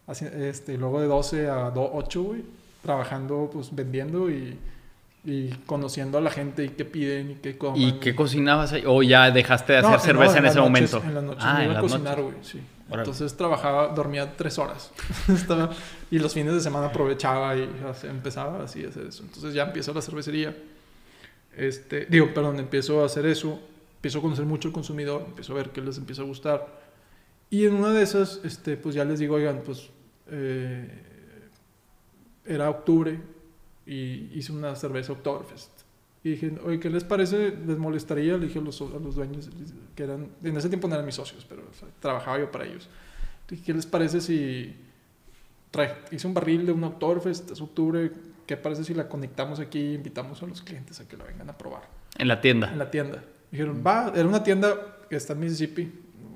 este, luego de 12 a do- 8, güey, trabajando, pues vendiendo y, y conociendo a la gente y qué piden y qué comen. ¿Y qué cocinabas ahí? ¿O ya dejaste de hacer No, cerveza no, en, las ese noches- momento? En las noches ah, me en iba a las cocinar, güey, sí. Órale. Entonces trabajaba, dormía tres horas. Y los fines de semana aprovechaba y empezaba así a hacer eso. Entonces ya empiezo la cervecería. Este, digo, perdón, empiezo a hacer eso. Empiezo a conocer mucho al consumidor. Empiezo a ver qué les empieza a gustar. Y en una de esas, este, pues ya les digo, oigan, pues eh, era octubre y hice una cerveza Oktoberfest. Y dije, oye, ¿qué les parece? ¿Les molestaría? Le dije a los, a los dueños, que eran, en ese tiempo no eran mis socios, pero o sea, trabajaba yo para ellos. Le dije, ¿qué les parece si trae- hice un barril de un Oktoberfest, es octubre, ¿qué parece si la conectamos aquí e invitamos a los clientes a que la vengan a probar? En la tienda. En la tienda. Dijeron, va, era una tienda que está en Mississippi,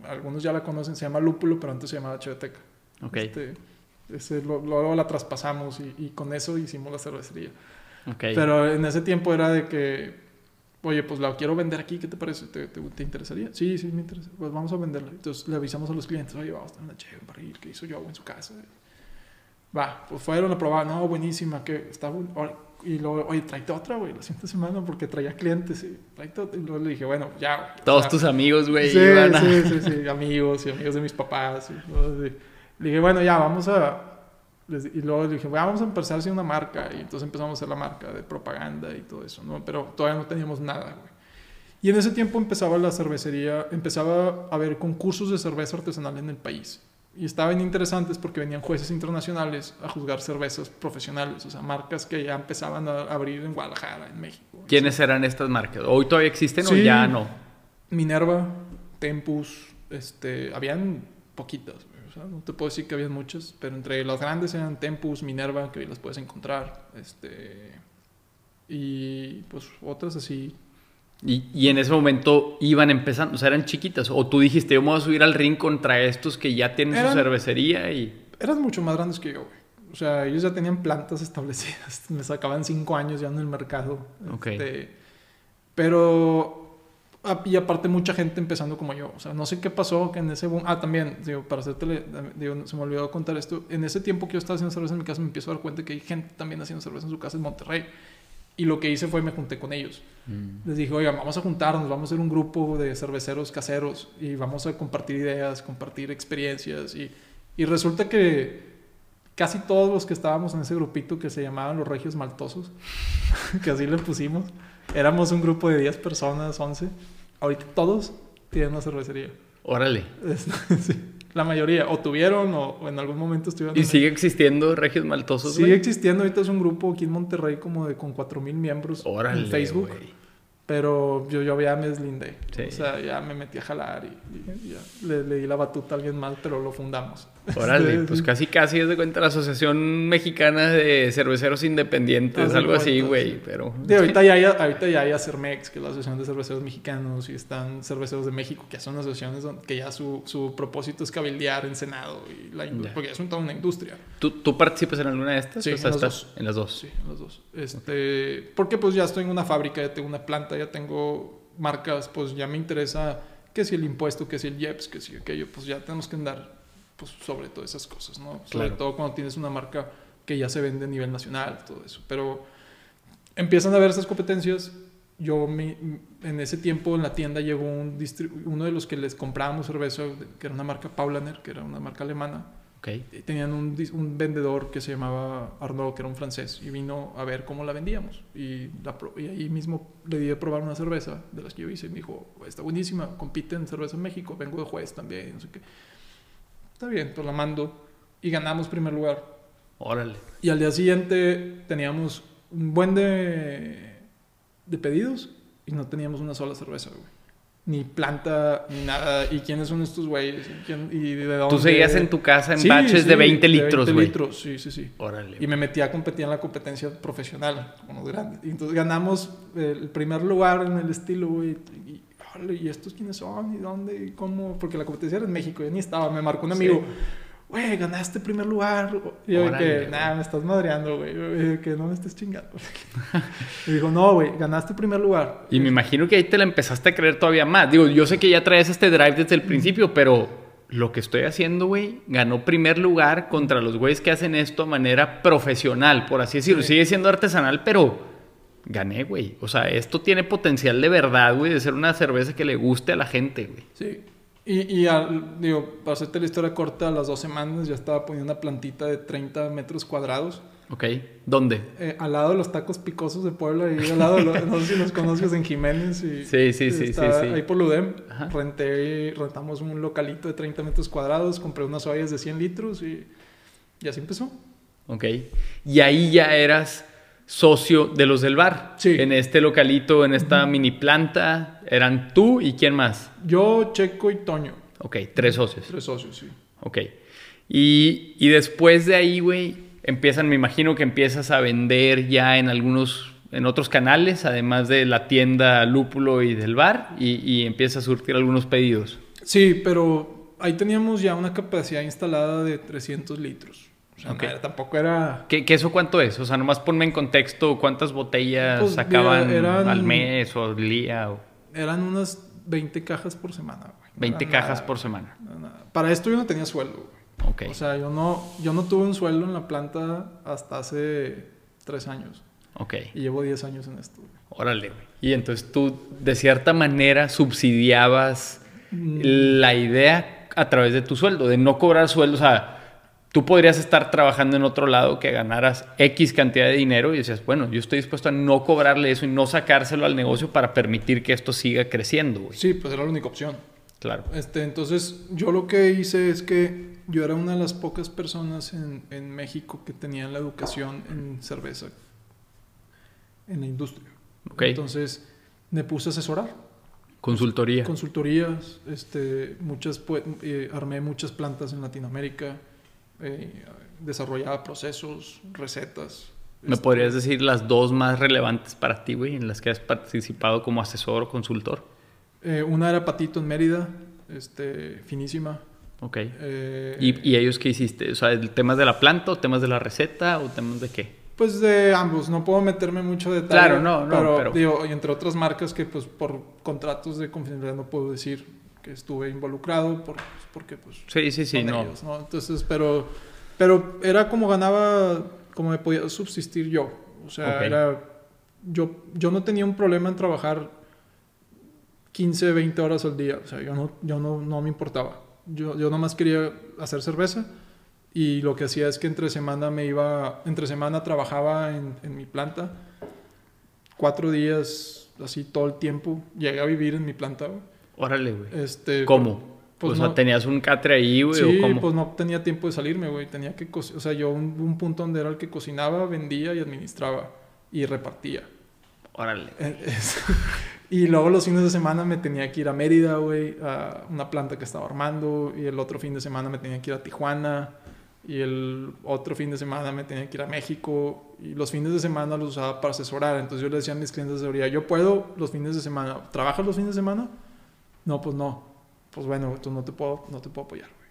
algunos ya la conocen, se llama Lúpulo, pero antes se llamaba Cheveteca. Ok. Este, ese, lo- luego la traspasamos y, y con eso hicimos la cervecería. ok. Pero en ese tiempo era de que, oye, pues la quiero vender aquí, ¿qué te parece? ¿Te, te, te interesaría? Sí, sí, me interesa. Pues vamos a venderla. Entonces le avisamos a los clientes, oye, vamos a tener una chévere, un barril que hizo yo en su casa. Va, pues fueron a probar, no, buenísima, que está bu- Y luego, oye, tráete otra, güey, la siguiente semana porque traía clientes. Y, tráete otra. y luego le dije, bueno, ya. güey, Todos sea, tus amigos, güey, Sí, iban a- sí, sí, sí, amigos y amigos de mis papás. Y, todo así. Le dije, bueno, ya, vamos a... Y luego le dije, "Bueno, vamos a empezar a hacer una marca. Y entonces empezamos a hacer la marca de propaganda y todo eso, ¿no? Pero todavía no teníamos nada, güey. Y en ese tiempo empezaba la cervecería, empezaba a haber concursos de cerveza artesanal en el país. Y estaban interesantes porque venían jueces internacionales a juzgar cervezas profesionales, o sea, marcas que ya empezaban a abrir en Guadalajara, en México. ¿Quiénes eran estas marcas? ¿Hoy todavía existen o ya no? Minerva, Tempus, este, habían poquitas, o sea, no te puedo decir que habían muchas, pero entre las grandes eran Tempus, Minerva, que hoy las puedes encontrar, este, y pues otras así. Y, y en ese momento iban empezando, o sea, eran chiquitas. O tú dijiste, yo me voy a subir al ring contra estos que ya tienen Eran- su cervecería y... Eran mucho más grandes que yo, güey. O sea, ellos ya tenían plantas establecidas, me sacaban cinco años ya en el mercado. Ok. este, pero, ah, y aparte mucha gente empezando como yo. O sea, no sé qué pasó que en ese boom... Ah, también, digo, para hacerte, digo, se me olvidó contar esto. En ese tiempo que yo estaba haciendo cerveza en mi casa, me empiezo a dar cuenta que hay gente también haciendo cerveza en su casa en Monterrey. Y lo que hice fue me junté con ellos. Les dije, oigan, vamos a juntarnos, vamos a hacer un grupo de cerveceros caseros y vamos a compartir ideas, compartir experiencias. Y, y resulta que casi todos los que estábamos en ese grupito que se llamaban los Regios Maltosos, que así le pusimos, éramos un grupo de 10 personas, 11. Ahorita todos tienen una cervecería. Órale. Sí, la mayoría, o tuvieron o, o en algún momento estuvieron. ¿Y sigue existiendo Regios Maltosos, Sigue existiendo, ahorita es un grupo aquí en Monterrey como de con 4.000 miembros Órale, en Facebook. Pero yo, yo ya me deslindé. Sí. O sea, ya me metí a jalar y, y ya le, le di la batuta a alguien más, pero lo fundamos. Órale, Sí, pues sí. casi casi es de cuenta la Asociación Mexicana de Cerveceros Independientes, algo así, güey, sí. pero... De ahorita ya hay, ahorita ya hay Acermex, que es la Asociación de Cerveceros Mexicanos, y están Cerveceros de México, que son asociaciones que ya su, su propósito es cabildear en Senado, y la indu- Ya. porque es un, toda una industria. ¿Tú, tú participas en alguna de estas? Sí, o sea, en las estás dos. en las dos. Sí, los dos. Este, porque pues ya estoy en una fábrica, ya tengo una planta, ya tengo marcas, pues ya me interesa que si el impuesto, que si el IEPS, que si aquello, pues ya tenemos que andar pues, sobre todas esas cosas, ¿no? Sobre Claro. todo cuando tienes una marca que ya se vende a nivel nacional, todo eso. Pero empiezan a ver esas competencias. Yo me- en ese tiempo en la tienda llegó un uno de los que les comprábamos cerveza, que era una marca Paulaner, que era una marca alemana, Ok. y tenían un, un vendedor que se llamaba Arnaud, que era un francés, y vino a ver cómo la vendíamos. Y, la pro- y ahí mismo le di de probar una cerveza de las que yo hice. Y me dijo, está buenísima, compite en cerveza en México, vengo de juez también, no sé qué. Está bien, pues la mando y ganamos primer lugar. Órale. Y al día siguiente teníamos un buen de, de pedidos y no teníamos una sola cerveza, güey. Ni planta, ni nada. ¿Y quiénes son estos güeyes? ¿Y, quién- y de dónde? Tú seguías en tu casa en Sí, baches sí, de 20 litros, 20 güey. litros, sí, sí, sí. Órale. Y me metí a competir en la competencia profesional con los grandes. Y entonces ganamos el primer lugar en el estilo, güey. Y, órale, ¿y estos quiénes son? ¿Y dónde? ¿Y cómo? Porque la competencia era en México, yo ni estaba. Me marcó un amigo. Güey, ganaste primer lugar. Y yo Órale, que, me estás madreando, güey. Que no me estés chingando. y dijo, no, güey, ganaste primer lugar. Y me imagino que ahí te la empezaste a creer todavía más. Digo, yo sé que ya traes este drive desde el principio, pero lo que estoy haciendo, güey, ganó primer lugar contra los güeyes que hacen esto de manera profesional, por así decirlo. Sí. Sigue siendo artesanal, pero gané, güey. O sea, esto tiene potencial de verdad, güey, de ser una cerveza que le guste a la gente, güey. Sí. Y, y al- digo, para hacerte la historia corta, a las dos semanas ya estaba poniendo una plantita de 30 metros cuadrados. ¿Ok? ¿Dónde? eh, al lado de los tacos picosos de Puebla, ahí al lado de los, no sé si los conoces en Jiménez. Y Sí, sí, sí, sí, sí. Ahí por Ludem, Ajá. renté, rentamos un localito de 30 metros cuadrados, compré unas ollas de 100 litros y, y así empezó. ¿Ok? Y ahí ya eras socio de los del bar. Sí. En este localito, en esta mini planta, eran tú y quién más. Yo, Checo y Toño, Ok, tres socios. tres socios, sí. Ok. Y, y después de ahí, güey, empiezan, me imagino que empiezas a vender ya en algunos, en otros canales, además de la tienda Lúpulo y del bar, y, y empiezas a surtir algunos pedidos. Sí, pero ahí teníamos ya una capacidad instalada de 300 litros. O sea, no tampoco era... ¿Qué, qué eso cuánto es? O sea, nomás ponme en contexto cuántas botellas Pues, sacaban eran- al mes o al día. O Eran unas 20 cajas por semana, güey. No 20 era cajas nada, por semana. nada. Para esto yo no tenía sueldo, güey. Ok. O sea, yo no, yo no tuve un sueldo en la planta hasta hace tres años. ok. Y llevo 10 años en esto. güey. Órale, güey. Y entonces tú, de cierta manera, subsidiabas Mm. la idea a través de tu sueldo, de no cobrar sueldo. O sea, tú podrías estar trabajando en otro lado que ganaras X cantidad de dinero y decías, bueno, yo estoy dispuesto a no cobrarle eso y no sacárselo al negocio para permitir que esto siga creciendo, güey. Sí, pues era la única opción. Claro. Este, entonces, yo lo que hice es que yo era una de las pocas personas en, en México que tenían la educación en cerveza, en la industria. Entonces, me puse a asesorar. Consultoría. Consultorías, este, muchas, eh, armé muchas plantas en Latinoamérica, eh, desarrollaba procesos, recetas. ¿Me Este, podrías decir las dos más relevantes para ti, güey, en las que has participado como asesor o consultor? eh, una era Patito en Mérida, este, finísima. Ok. Eh, ¿Y, y ellos qué hiciste? O sea, ¿temas de la planta o temas de la receta o temas de qué? Pues de ambos, no puedo meterme mucho detalle. Claro, no, no, pero, pero- digo, y entre otras marcas que pues por contratos de confidencialidad no puedo decir que estuve involucrado por, pues, porque pues Sí, sí, sí, no. ellos, ¿no? Entonces, pero, pero era como ganaba, como me podía subsistir yo. O sea, Ok. era, yo, yo no tenía un problema en trabajar 15, 20 horas al día. O sea, yo no, yo no, no me importaba. Yo, yo nomás quería hacer cerveza y lo que hacía es que entre semana me iba, entre semana trabajaba en, en mi planta, cuatro días, así todo el tiempo. Llegué a vivir en mi planta. Órale, güey. Este, ¿Cómo? pues o sea, no- ¿tenías un catre ahí, güey? Sí, ¿O cómo? pues no tenía tiempo de salirme, güey. Tenía que, co- o sea, yo un, un punto donde era el que cocinaba, vendía y administraba y repartía. Órale. Eh, es- Y luego los fines de semana me tenía que ir a Mérida, güey, a una planta que estaba armando. Y el otro fin de semana me tenía que ir a Tijuana. Y el otro fin de semana me tenía que ir a México. Y los fines de semana los usaba para asesorar. Entonces yo le decía a mis clientes de seguridad, yo puedo los fines de semana. ¿Trabajas los fines de semana? No, pues no. Pues bueno, entonces no te puedo, no te puedo apoyar, güey.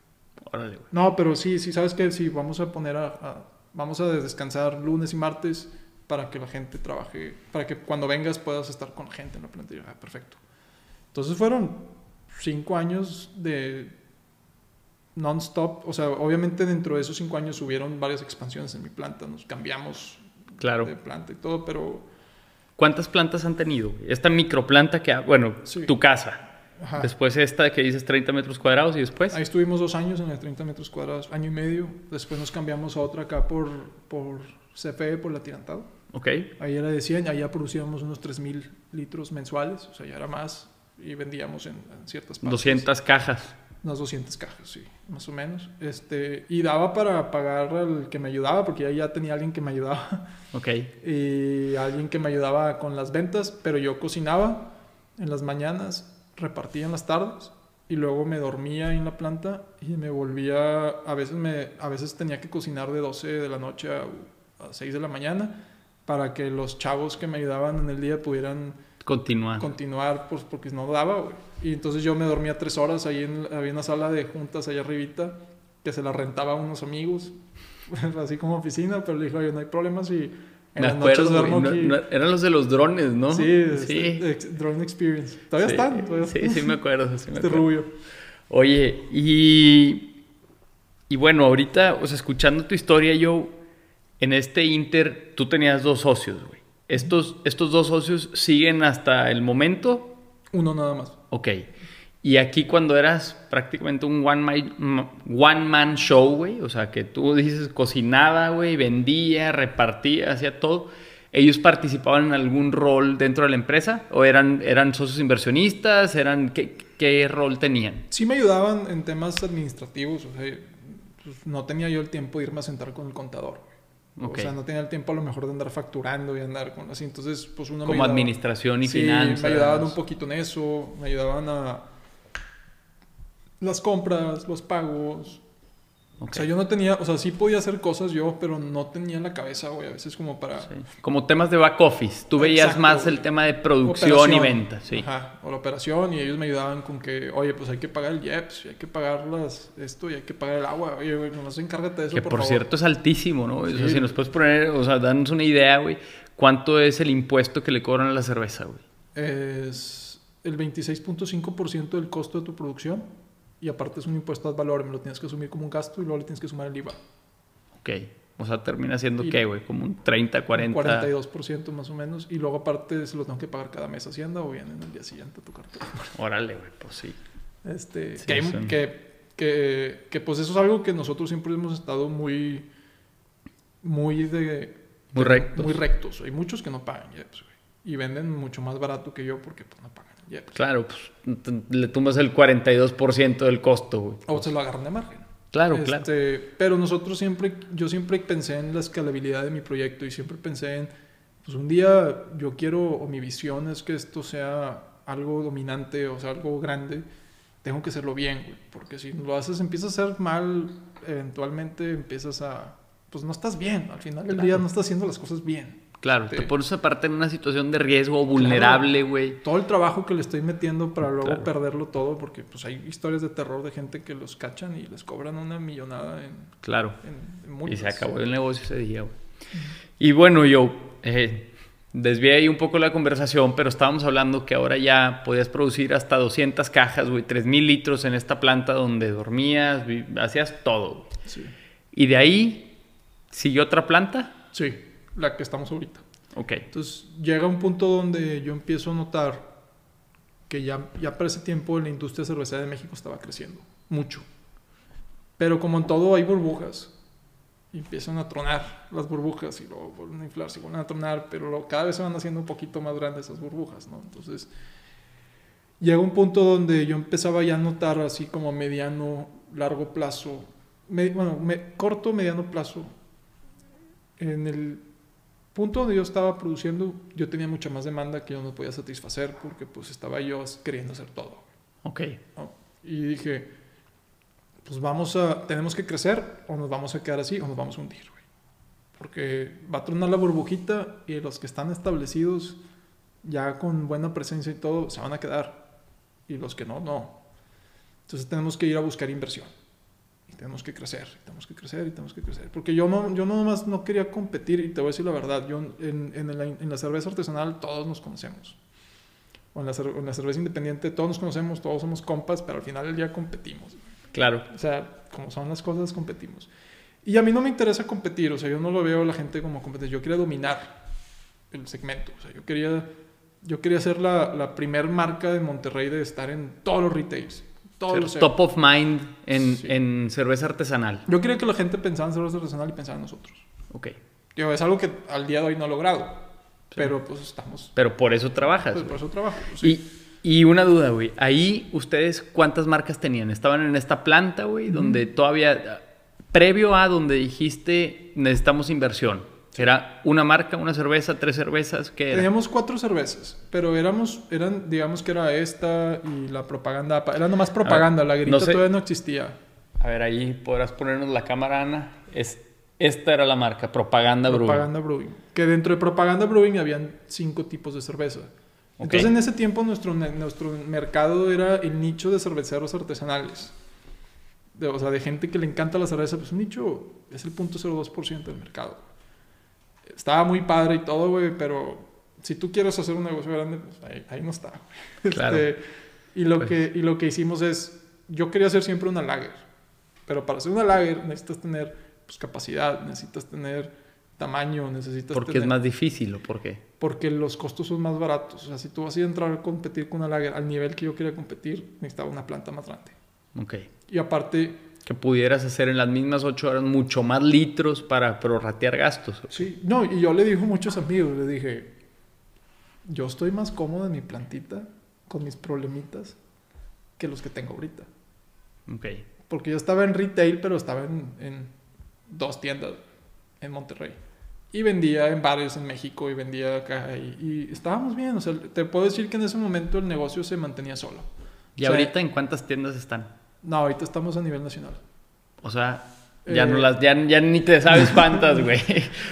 Órale, güey. No, pero sí, sí, sabes que sí, vamos a poner a, a- vamos a descansar lunes y martes para que la gente trabaje, para que cuando vengas puedas estar con la gente en la yo, ah, perfecto. Entonces fueron cinco años de non-stop. O sea, obviamente dentro de esos cinco años hubieron varias expansiones en mi planta. Nos cambiamos Claro. de planta y todo, pero... ¿Cuántas plantas han tenido? Esta microplanta que, ha- bueno, Sí. tu casa. Ajá. Después esta que dices 30 metros cuadrados y después. Ahí estuvimos dos años en el 30 metros cuadrados, año y medio. Después nos cambiamos a otra acá por, por CFE, por la Tirantado. Ok. Ahí era de 100, ahí ya producíamos unos 3.000 litros mensuales, o sea, ya era más, y vendíamos en, en ciertas partes. 200 cajas. Unas 200 cajas, sí, más o menos. Este, y daba para pagar al que me ayudaba, porque ya, ya tenía alguien que me ayudaba, Ok. y alguien que me ayudaba con las ventas, pero yo cocinaba en las mañanas, repartía en las tardes, y luego me dormía en la planta y me volvía, a veces, me, a veces tenía que cocinar de 12 de la noche a, a 6 de la mañana para que los chavos que me ayudaban en el día pudieran Continúa. continuar, pues porque no daba, güey. Y entonces yo me dormía tres horas ahí en, había una sala de juntas allá arribita que se la rentaba a unos amigos, así como oficina, pero le dijo, oye, no hay problema si en Me acuerdo, duermo güey, no- aquí. no- eran los de los drones, ¿no? Sí, sí. este, ex- Drone Experience. Todavía Sí, están, todavía Sí, sí me acuerdo. sí me Este acuerdo. rubio. Oye, y, y bueno, ahorita, o sea, escuchando tu historia, yo, en este Inter, tú tenías dos socios, güey. Estos, estos dos socios siguen hasta el momento, Uno nada más. ok. Y aquí cuando eras prácticamente un one man, one man show, güey, o sea, que tú dices cocinaba, güey, vendía, repartía, hacía todo. ¿Ellos participaban en algún rol dentro de la empresa? ¿O eran, eran socios inversionistas? ¿Eran, qué, ¿Qué rol tenían? Sí me ayudaban en temas administrativos, o sea, pues, no tenía yo el tiempo de irme a sentar con el contador. güey. Ok. O sea, no tenía el tiempo a lo mejor de andar facturando y andar con así. Entonces, pues uno me Como ayudaba. administración y Sí, finanzas. me ayudaban un poquito en eso, me ayudaban a las compras, los pagos. O sea, yo no tenía, o sea, sí podía hacer cosas yo, pero no tenía la cabeza, güey, a veces como para... Sí. Como temas de back office. Tú veías Exacto, más güey. el tema de producción y venta, sí. Ajá, o la operación y ellos me ayudaban con que, oye, pues hay que pagar el IEPS, y hay que pagar las, esto y hay que pagar el agua. Oye, güey, nomás encárgate de eso, Que por, por, favor. cierto es altísimo, ¿no? O sea, si nos puedes poner, o sea, danos una idea, güey. ¿Cuánto es el impuesto que le cobran a la cerveza, güey? Es el 26.5% del costo de tu producción y aparte es un impuesto al valor, me lo tienes que asumir como un gasto y luego le tienes que sumar el IVA. Ok. O sea, termina siendo, Y- ¿qué, güey? Como un 30, 40. 42% más o menos. Y luego aparte se lo tengo que pagar cada mes a Hacienda o bien en el día siguiente a tu cartera. Órale, güey, pues sí. Este, Sí, que, son- que, que, que, pues eso es algo que nosotros siempre hemos estado muy, muy de... Muy rectos. Muy rectos. Hay muchos que no pagan güey. Y venden mucho más barato que yo porque pues no pagan Claro, pues le tumbas el 42% del costo, güey. O se lo agarran de margen. Claro, claro. Este, Pero nosotros siempre, yo siempre pensé en la escalabilidad de mi proyecto y siempre pensé en, pues un día yo quiero, o mi visión es que esto sea algo dominante, o sea, algo grande, tengo que hacerlo bien, güey, porque si lo haces, empiezas a hacer mal, eventualmente empiezas a, pues no estás bien, al final del Claro. día no estás haciendo las cosas bien. Claro, te pones aparte en una situación de riesgo vulnerable, güey. todo el trabajo que le estoy metiendo para luego Claro. perderlo todo, porque pues hay historias de terror de gente que los cachan y les cobran una millonada en, Claro. en, en Y se acabó el negocio ese día, güey. Y bueno, yo eh, desvié ahí un poco la conversación, pero estábamos hablando que ahora ya podías producir hasta 200 cajas, güey, 3000 litros en esta planta donde dormías, hacías todo. Sí. Y de ahí siguió otra planta. Sí, la que estamos ahorita. Ok. Entonces llega un punto donde yo empiezo a notar que ya, ya para ese tiempo la industria cervecera de México estaba creciendo mucho. Pero como en todo hay burbujas. Y empiezan a tronar las burbujas y luego vuelven a inflarse y vuelven a tronar, pero luego cada vez se van haciendo un poquito más grandes esas burbujas, ¿no? Entonces llega un punto donde yo empezaba ya a notar así como mediano, largo plazo, me- bueno, me- corto, mediano plazo, en el punto donde yo estaba produciendo, yo tenía mucha más demanda que yo no podía satisfacer porque pues estaba yo queriendo hacer todo. Ok. ¿no? Y dije, pues vamos a, tenemos que crecer o nos vamos a quedar así o nos vamos a hundir, güey. Porque va a tronar la burbujita y los que están establecidos ya con buena presencia y todo se van a quedar. Y los que no, no. Entonces tenemos que ir a buscar inversión. Y tenemos que crecer, y tenemos que crecer, y tenemos que crecer. Porque yo no, yo no nomás no quería competir, y te voy a decir la verdad, yo en, en, la, en la cerveza artesanal todos nos conocemos. O en la, en la cerveza independiente todos nos conocemos, todos somos compas, pero al final del día competimos. Claro. O sea, como son las cosas, competimos. Y a mí no me interesa competir, o sea, yo no lo veo a la gente como competir, yo quería dominar el segmento, o sea, yo quería, yo quería ser la, la primer marca de Monterrey de estar en todos los retails, todos Ser los top of mind en, Sí. en cerveza artesanal. Yo quería que la gente pensara en cerveza artesanal y pensara en nosotros. Ok. Digo, es algo que al día de hoy no he logrado, pero pues estamos, Pero por eso trabajas. pues, por eso trabajo. pues, sí. Y, y una duda, güey. Ahí, ¿ustedes cuántas marcas tenían? ¿Estaban en esta planta, güey? Donde todavía, previo a donde dijiste, necesitamos inversión. ¿Era una marca, una cerveza, tres cervezas? ¿Qué era? Teníamos cuatro cervezas, pero éramos, eran, digamos que era esta y la propaganda, era nomás propaganda, la grita no sé. todavía no existía. A ver, ahí podrás ponernos la cámara, Ana. Es, esta era la marca, Propaganda Brewing. Propaganda Brewing. Que dentro de Propaganda Brewing habían cinco tipos de cerveza. Entonces en ese tiempo nuestro, nuestro mercado era el nicho de cerveceros artesanales. De- o sea, de gente que le encanta la cerveza, pues un nicho es el 0.02% del mercado. Estaba muy padre y todo, güey, pero si tú quieres hacer un negocio grande, pues ahí, ahí no está. güey. Claro. Este, y, lo Pues. que, y lo que hicimos es, yo quería hacer siempre una lager, pero para hacer una lager necesitas tener pues, capacidad, necesitas tener tamaño, necesitas ¿Por qué tener... es más difícil o por qué? Porque los costos son más baratos. O sea, si tú vas a entrar a competir con una lager al nivel que yo quería competir, necesitaba una planta más grande. Ok. Y aparte, Que pudieras hacer en las mismas ocho horas mucho más litros para prorratear gastos. sí, no, y yo le dije a muchos amigos, le dije, yo estoy más cómodo en mi plantita con mis problemitas que los que tengo ahorita. Ok. Porque yo estaba en retail, pero estaba en, en dos tiendas en Monterrey. Y vendía en bares en México y vendía acá. Y, y estábamos bien. O sea, te puedo decir que en ese momento el negocio se mantenía solo. ¿Y O sea, ahorita en cuántas tiendas están? No, ahorita estamos a nivel nacional. O sea, ya Eh, no las, ya, ya ni te sabes cuántas, güey.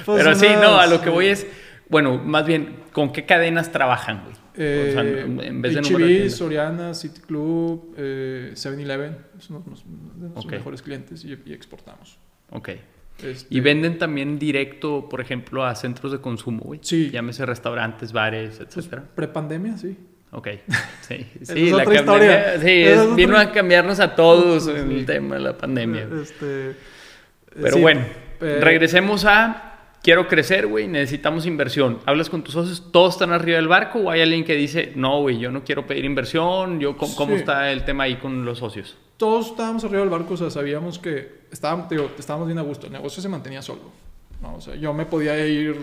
Pues Pero sí, no, a lo que eh, voy es, bueno, más bien, ¿con qué cadenas trabajan, güey? Eh, o sea, en vez de tiendas. Soriana, City Club, eh, 7-Eleven, son los- de nuestros mejores clientes y, y exportamos. Ok. Este, ¿Y venden también directo, por ejemplo, a centros de consumo, güey? Sí. Llámese restaurantes, bares, pues, etcétera. prepandemia, sí. Ok. Sí, sí, es la otra pandemia- historia. Sí, es- es vino otra- a cambiarnos a todos Sí. el tema de la pandemia. Este, Pero sí, bueno, eh, regresemos a quiero crecer, güey, necesitamos inversión. ¿Hablas con tus socios? ¿Todos están arriba del barco o hay alguien que dice, no, güey, yo no quiero pedir inversión? Yo, ¿cómo, cómo Sí. está el tema ahí con los socios? Todos estábamos arriba del barco, o sea, sabíamos que estábamos, digo, estábamos bien a gusto. El negocio se mantenía solo. ¿no? O sea, yo me podía ir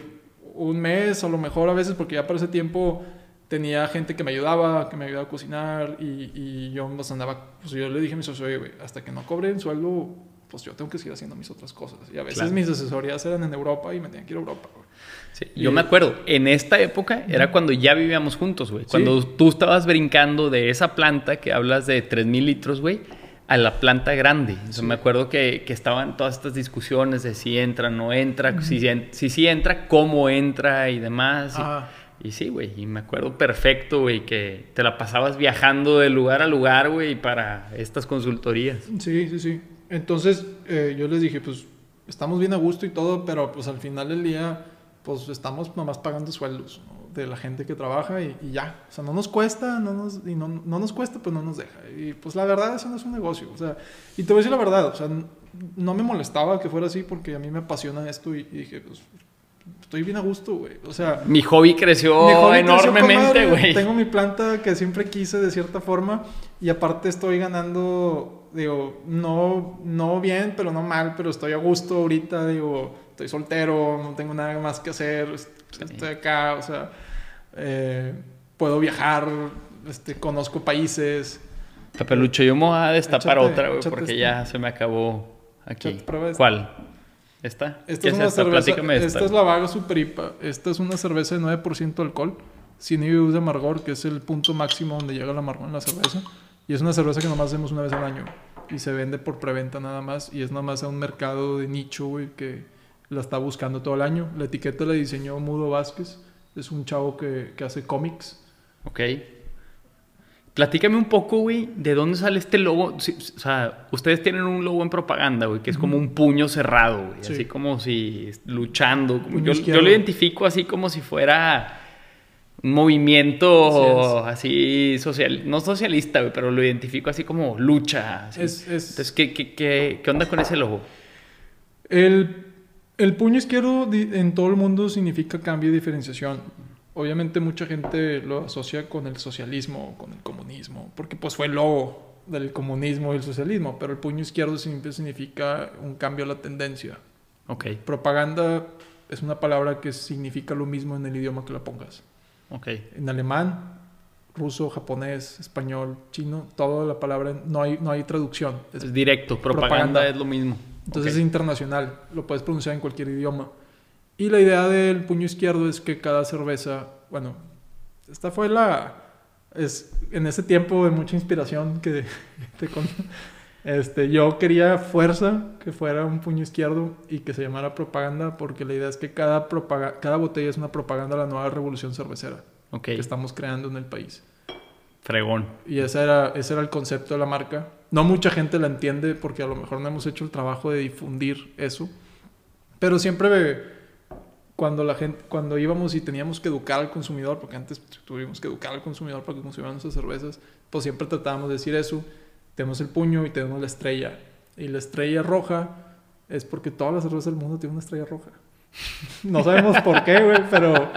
un mes, a lo mejor a veces, porque ya para ese tiempo tenía gente que me ayudaba, que me ayudaba a cocinar y, y yo pues andaba, pues yo le dije a mi socio, "Oye, hasta que no cobre el sueldo, pues yo tengo que seguir haciendo mis otras cosas. Y a veces Claro. mis asesorías eran en Europa y me tenían que ir a Europa. güey. Sí, yo Y- me acuerdo, en esta época era cuando ya vivíamos juntos, güey. Cuando tú estabas brincando de esa planta que hablas de 3000 litros, güey, a la planta grande. Me acuerdo que, que estaban todas estas discusiones de si entra, no entra, si, si entra, cómo entra y demás. Y- Ajá. Y, sí, güey, y me acuerdo perfecto, güey, que te la pasabas viajando de lugar a lugar, güey, para estas consultorías. Sí, sí, sí. Entonces eh, yo les dije, pues estamos bien a gusto y todo, pero pues al final del día, pues estamos nomás pagando sueldos ¿no? de la gente que trabaja y, ya. O sea, no nos cuesta, no nos, y no, no nos cuesta, pues no nos deja. Y pues la verdad, eso no es un negocio. O sea, y te voy a decir la verdad, o sea, no me molestaba que fuera así porque a mí me apasiona esto y dije, pues estoy bien a gusto, güey. O sea, Mi hobby creció mi hobby enormemente, güey. Tengo mi planta que siempre quise de cierta forma y aparte estoy ganando, digo, no, no bien, pero no mal, pero estoy a gusto ahorita, digo, estoy soltero, no tengo nada más que hacer, est- estoy acá, o sea, eh, puedo viajar, este, conozco países. Papelucho, yo me voy a destapar Échate- otra, güey, porque esta. ya se me acabó aquí. Esta. ¿Cuál? ¿Esta? Esta ¿Qué es, una esta? cerveza, Platícame esta. esta es la Vaga Super IPA. Esta es una cerveza de 9% alcohol, sin IBU de amargor, que es el punto máximo donde llega el amargor en la cerveza. Y es una cerveza que nomás hacemos una vez al año. Y se vende por preventa nada más. Y es nada más a un mercado de nicho, güey, que la está buscando todo el año. La etiqueta la diseñó Mudo Vázquez. Es un chavo que, que hace cómics. Ok. Platícame un poco, güey, de dónde sale este logo. Sí, o sea, ustedes tienen un logo en propaganda, güey, que es como un puño cerrado, güey. Sí. Así como si luchando. como- yo, yo lo identifico así como si fuera un movimiento así social, no socialista, güey, pero lo identifico así como lucha. así. Es, es- Entonces, ¿qué, qué, qué, qué onda con ese logo? El, el puño izquierdo en todo el mundo significa cambio y diferenciación. Obviamente mucha gente lo asocia con el socialismo, con el comunismo, porque pues fue el logo del comunismo y el socialismo, pero el puño izquierdo siempre significa un cambio a la tendencia. Ok, Propaganda es una palabra que significa lo mismo en el idioma que la pongas. ok. En alemán, ruso, japonés, español, chino, toda la palabra, no hay, no hay traducción. Es Es directo, propaganda, propaganda. es lo mismo. Entonces es internacional, lo puedes pronunciar en cualquier idioma. Y la idea del puño izquierdo es que cada cerveza, bueno, esta fue la, es en ese tiempo de mucha inspiración que te este, yo quería fuerza, que fuera un puño izquierdo y que se llamara propaganda, porque la idea es que cada, propaga- cada botella es una propaganda de la nueva revolución cervecera Ok, que estamos creando en el país. fregón. Y ese era, ese era el concepto de la marca. No mucha gente la entiende porque a lo mejor no hemos hecho el trabajo de difundir eso. Pero siempre cuando la gente, cuando íbamos y teníamos que educar al consumidor, porque antes tuvimos que educar al consumidor para que consumieran nuestras cervezas, pues siempre tratábamos de decir eso. Tenemos el puño y tenemos la estrella. Y la estrella roja es porque todas las cervezas del mundo tienen una estrella roja. No sabemos por qué, güey, pero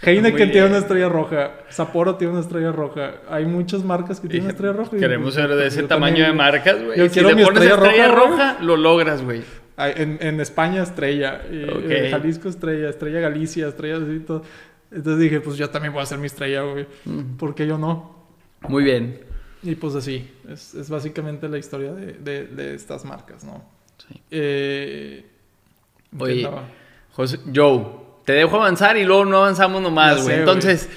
Heineken tiene una estrella roja, Sapporo tiene una estrella roja. Hay muchas marcas que tienen una estrella roja. Queremos ser de ese tamaño también- de marcas, güey. Yo Si quiero le mi pones estrella estrella roja, roja, lo logras, güey. En, en España estrella, y en Jalisco estrella, estrella Galicia, estrella así todo. Entonces dije, pues yo también voy a hacer mi estrella, güey. Mm. ¿Por qué yo no? Muy bien. Y pues así, es, es básicamente la historia de, de- de estas marcas, ¿no? Sí. Eh. José, Joe, te dejo avanzar y luego no avanzamos nomás, güey. Entonces,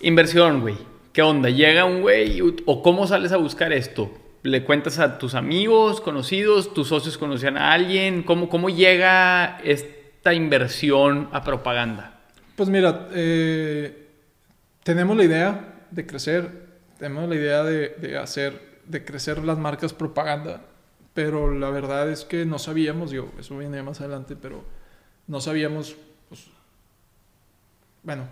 inversión, güey. ¿Qué onda? ¿Llega un güey o cómo sales a buscar esto? ¿Le cuentas a tus amigos, conocidos, tus socios conocían a alguien? ¿Cómo, cómo llega esta inversión a propaganda? Pues mira, eh, tenemos la idea de crecer, tenemos la idea de, hacer, de crecer las marcas propaganda, pero la verdad es que no sabíamos, digo, eso viene más adelante, pero no sabíamos, pues, bueno,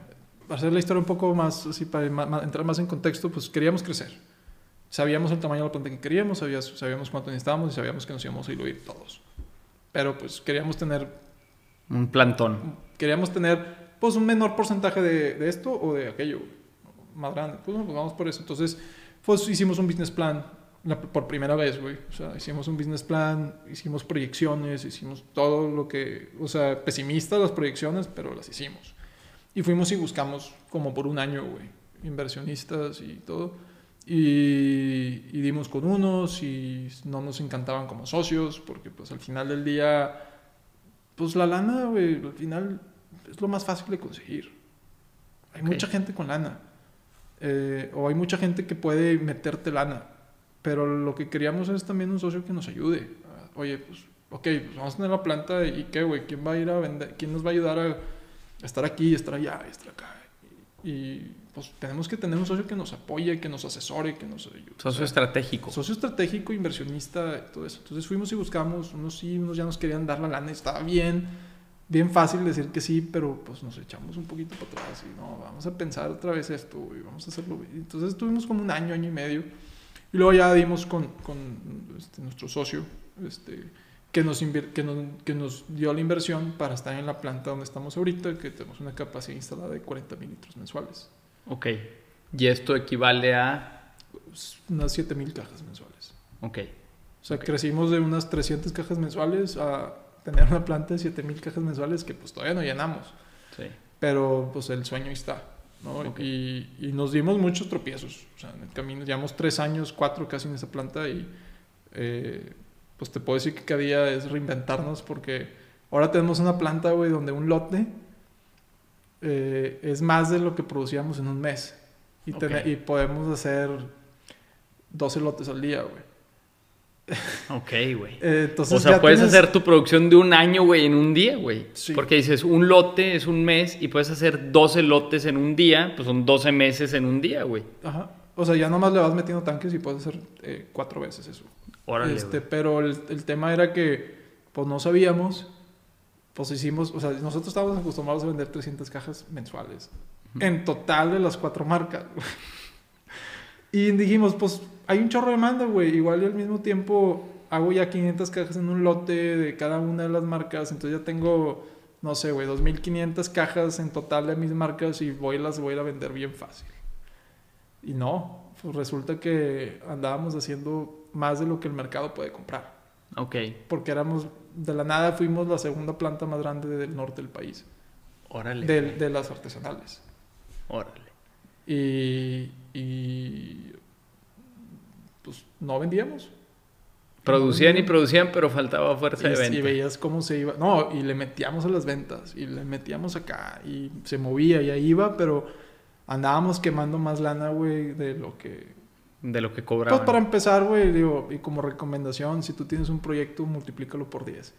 para hacer la historia un poco más, así para entrar más en contexto, pues queríamos crecer. Sabíamos el tamaño de la planta que queríamos, sabías- sabíamos cuánto necesitábamos y sabíamos que nos íbamos a diluir todos. Pero pues queríamos tener Un plantón. queríamos tener pues un menor porcentaje de, de esto o de aquello más grande. Pues, pues vamos por eso. Entonces, pues hicimos un business plan la- por primera vez, güey. O sea, hicimos un business plan, hicimos proyecciones, hicimos todo lo que, o sea, pesimistas las proyecciones, pero las hicimos. Y fuimos y buscamos como por un año, güey, inversionistas y todo. Y, y dimos con unos y no nos encantaban como socios porque pues al final del día pues la lana, güey, al final es lo más fácil de conseguir. Hay Ok. mucha gente con lana. Eh, o hay mucha gente que puede meterte lana. Pero lo que queríamos es también un socio que nos ayude. Oye, pues, ok, pues vamos a tener la planta y qué, güey, ¿quién va a ir a vender? ¿Quién nos va a ayudar a estar aquí, estar allá, estar acá? Y, pues tenemos que tener un socio que nos apoye, que nos asesore, que nos ayude. Socio O sea, estratégico. Socio estratégico, inversionista, todo eso. Entonces fuimos y buscamos, unos sí, unos ya nos querían dar la lana, estaba bien, bien fácil decir que sí, pero pues nos echamos un poquito para atrás y no, vamos a pensar otra vez esto y vamos a hacerlo. bien. Entonces estuvimos como un año, año y medio y luego ya dimos con, con este, nuestro socio este, que, nos que, nos, que nos dio la inversión para estar en la planta donde estamos ahorita, que tenemos una capacidad instalada de 40 mil litros mensuales, Ok. Y esto equivale a... Unas 7 mil cajas mensuales. Ok. O sea, Ok. crecimos de unas 300 cajas mensuales a tener una planta de 7000 cajas mensuales que pues todavía no llenamos. Sí. Pero pues el sueño ahí está. ¿no? Ok. Y, y nos dimos muchos tropiezos. O sea, en el camino llevamos tres años, cuatro casi en esa planta y eh, pues te puedo decir que cada día es reinventarnos porque Ahora tenemos una planta, güey, donde un lote eh, es más de lo que producíamos en un mes. Y, podemos hacer 12 lotes al día, güey. Ok, güey. Eh, entonces O sea, puedes tienes- hacer tu producción de un año, güey, en un día, güey. Sí. Porque dices, un lote es un mes y puedes hacer 12 lotes en un día, pues son 12 meses en un día, güey. Ajá. O sea, ya nomás le vas metiendo tanques y puedes hacer eh, cuatro veces eso. Órale, Este, pero el, el tema era que, pues no sabíamos, pues hicimos, o sea, nosotros estábamos acostumbrados a vender 300 cajas mensuales, en total de las cuatro marcas. y dijimos, pues hay un chorro de demanda, güey, igual y al mismo tiempo hago ya 500 cajas en un lote de cada una de las marcas, entonces ya tengo, no sé, güey, 2500 cajas en total de mis marcas y voy las voy a vender bien fácil. Y no, pues resulta que andábamos haciendo más de lo que el mercado puede comprar. Ok, Porque éramos, de la nada fuimos la segunda planta más grande del norte del país, órale. de, de las artesanales. Órale. Y, y pues no vendíamos. Producían y producían, pero faltaba fuerza de Y, venta. y veías cómo se iba. No, y le metíamos a las ventas, y le metíamos acá, y se movía, y ahí iba, pero andábamos quemando más lana, güey, de lo que De lo que Pues cobraban. para empezar, güey, digo, y como recomendación, si tú tienes un proyecto, multiplícalo por 10.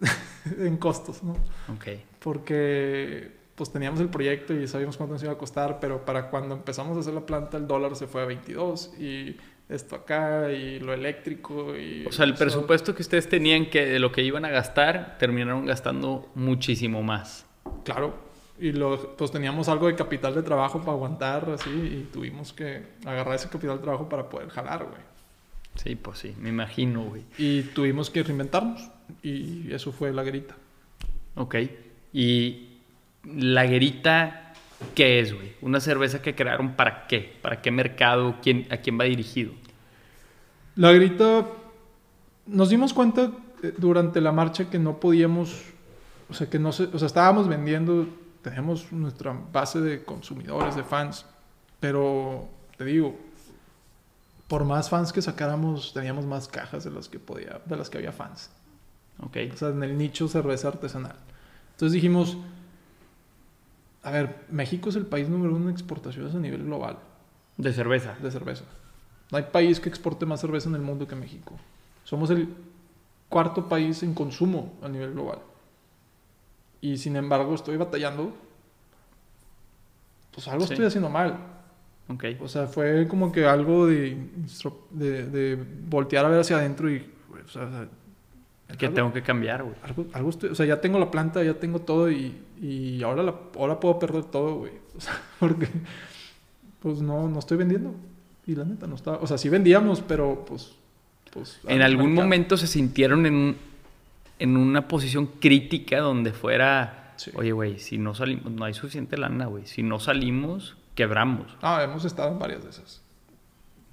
en costos, ¿no? Ok. Porque pues teníamos el proyecto y sabíamos cuánto nos iba a costar, pero para cuando empezamos a hacer la planta el dólar se fue a 22 y esto acá y lo eléctrico y... O sea, el presupuesto que ustedes tenían que de lo que iban a gastar, terminaron gastando muchísimo más. Claro, y lo, pues teníamos algo de capital de trabajo para aguantar así y tuvimos que agarrar ese capital de trabajo para poder jalar, güey. Sí, pues sí, me imagino, güey. Y tuvimos que reinventarnos y eso fue la grita. Ok. Y la guerita, ¿qué es, güey? Una cerveza que crearon para qué? ¿Para qué mercado? ¿Quién, ¿A quién va dirigido? La grita, nos dimos cuenta eh, durante la marcha que no podíamos, o sea, que no se, o sea, estábamos vendiendo, teníamos nuestra base de consumidores, de fans, pero te digo, por más fans que sacáramos, teníamos más cajas de las que podía, de las que había fans. Ok. O sea, en el nicho cerveza artesanal. Entonces dijimos, a ver, México es el país número uno en exportaciones a nivel global De cerveza. de cerveza. No hay país que exporte más cerveza en el mundo que México. Somos el cuarto país en consumo a nivel global. Y sin embargo estoy batallando. Pues algo Sí. estoy haciendo mal. Ok. O sea, fue como que algo de, de, de voltear a ver hacia adentro y... sea, o sea, Que algo- tengo que cambiar, güey. algo, algo estoy- o sea, ya tengo la planta, ya tengo todo y, y ahora, la, ahora puedo perder todo, güey. O sea, porque pues no, no estoy vendiendo. Y la neta no estaba, o sea, sí vendíamos, pero pues... pues En al algún mercado. momento se sintieron en, en una posición crítica donde fuera, Sí. oye, güey, si no salimos, no hay suficiente lana, güey. Si no salimos, quebramos. Ah, hemos estado en varias de esas.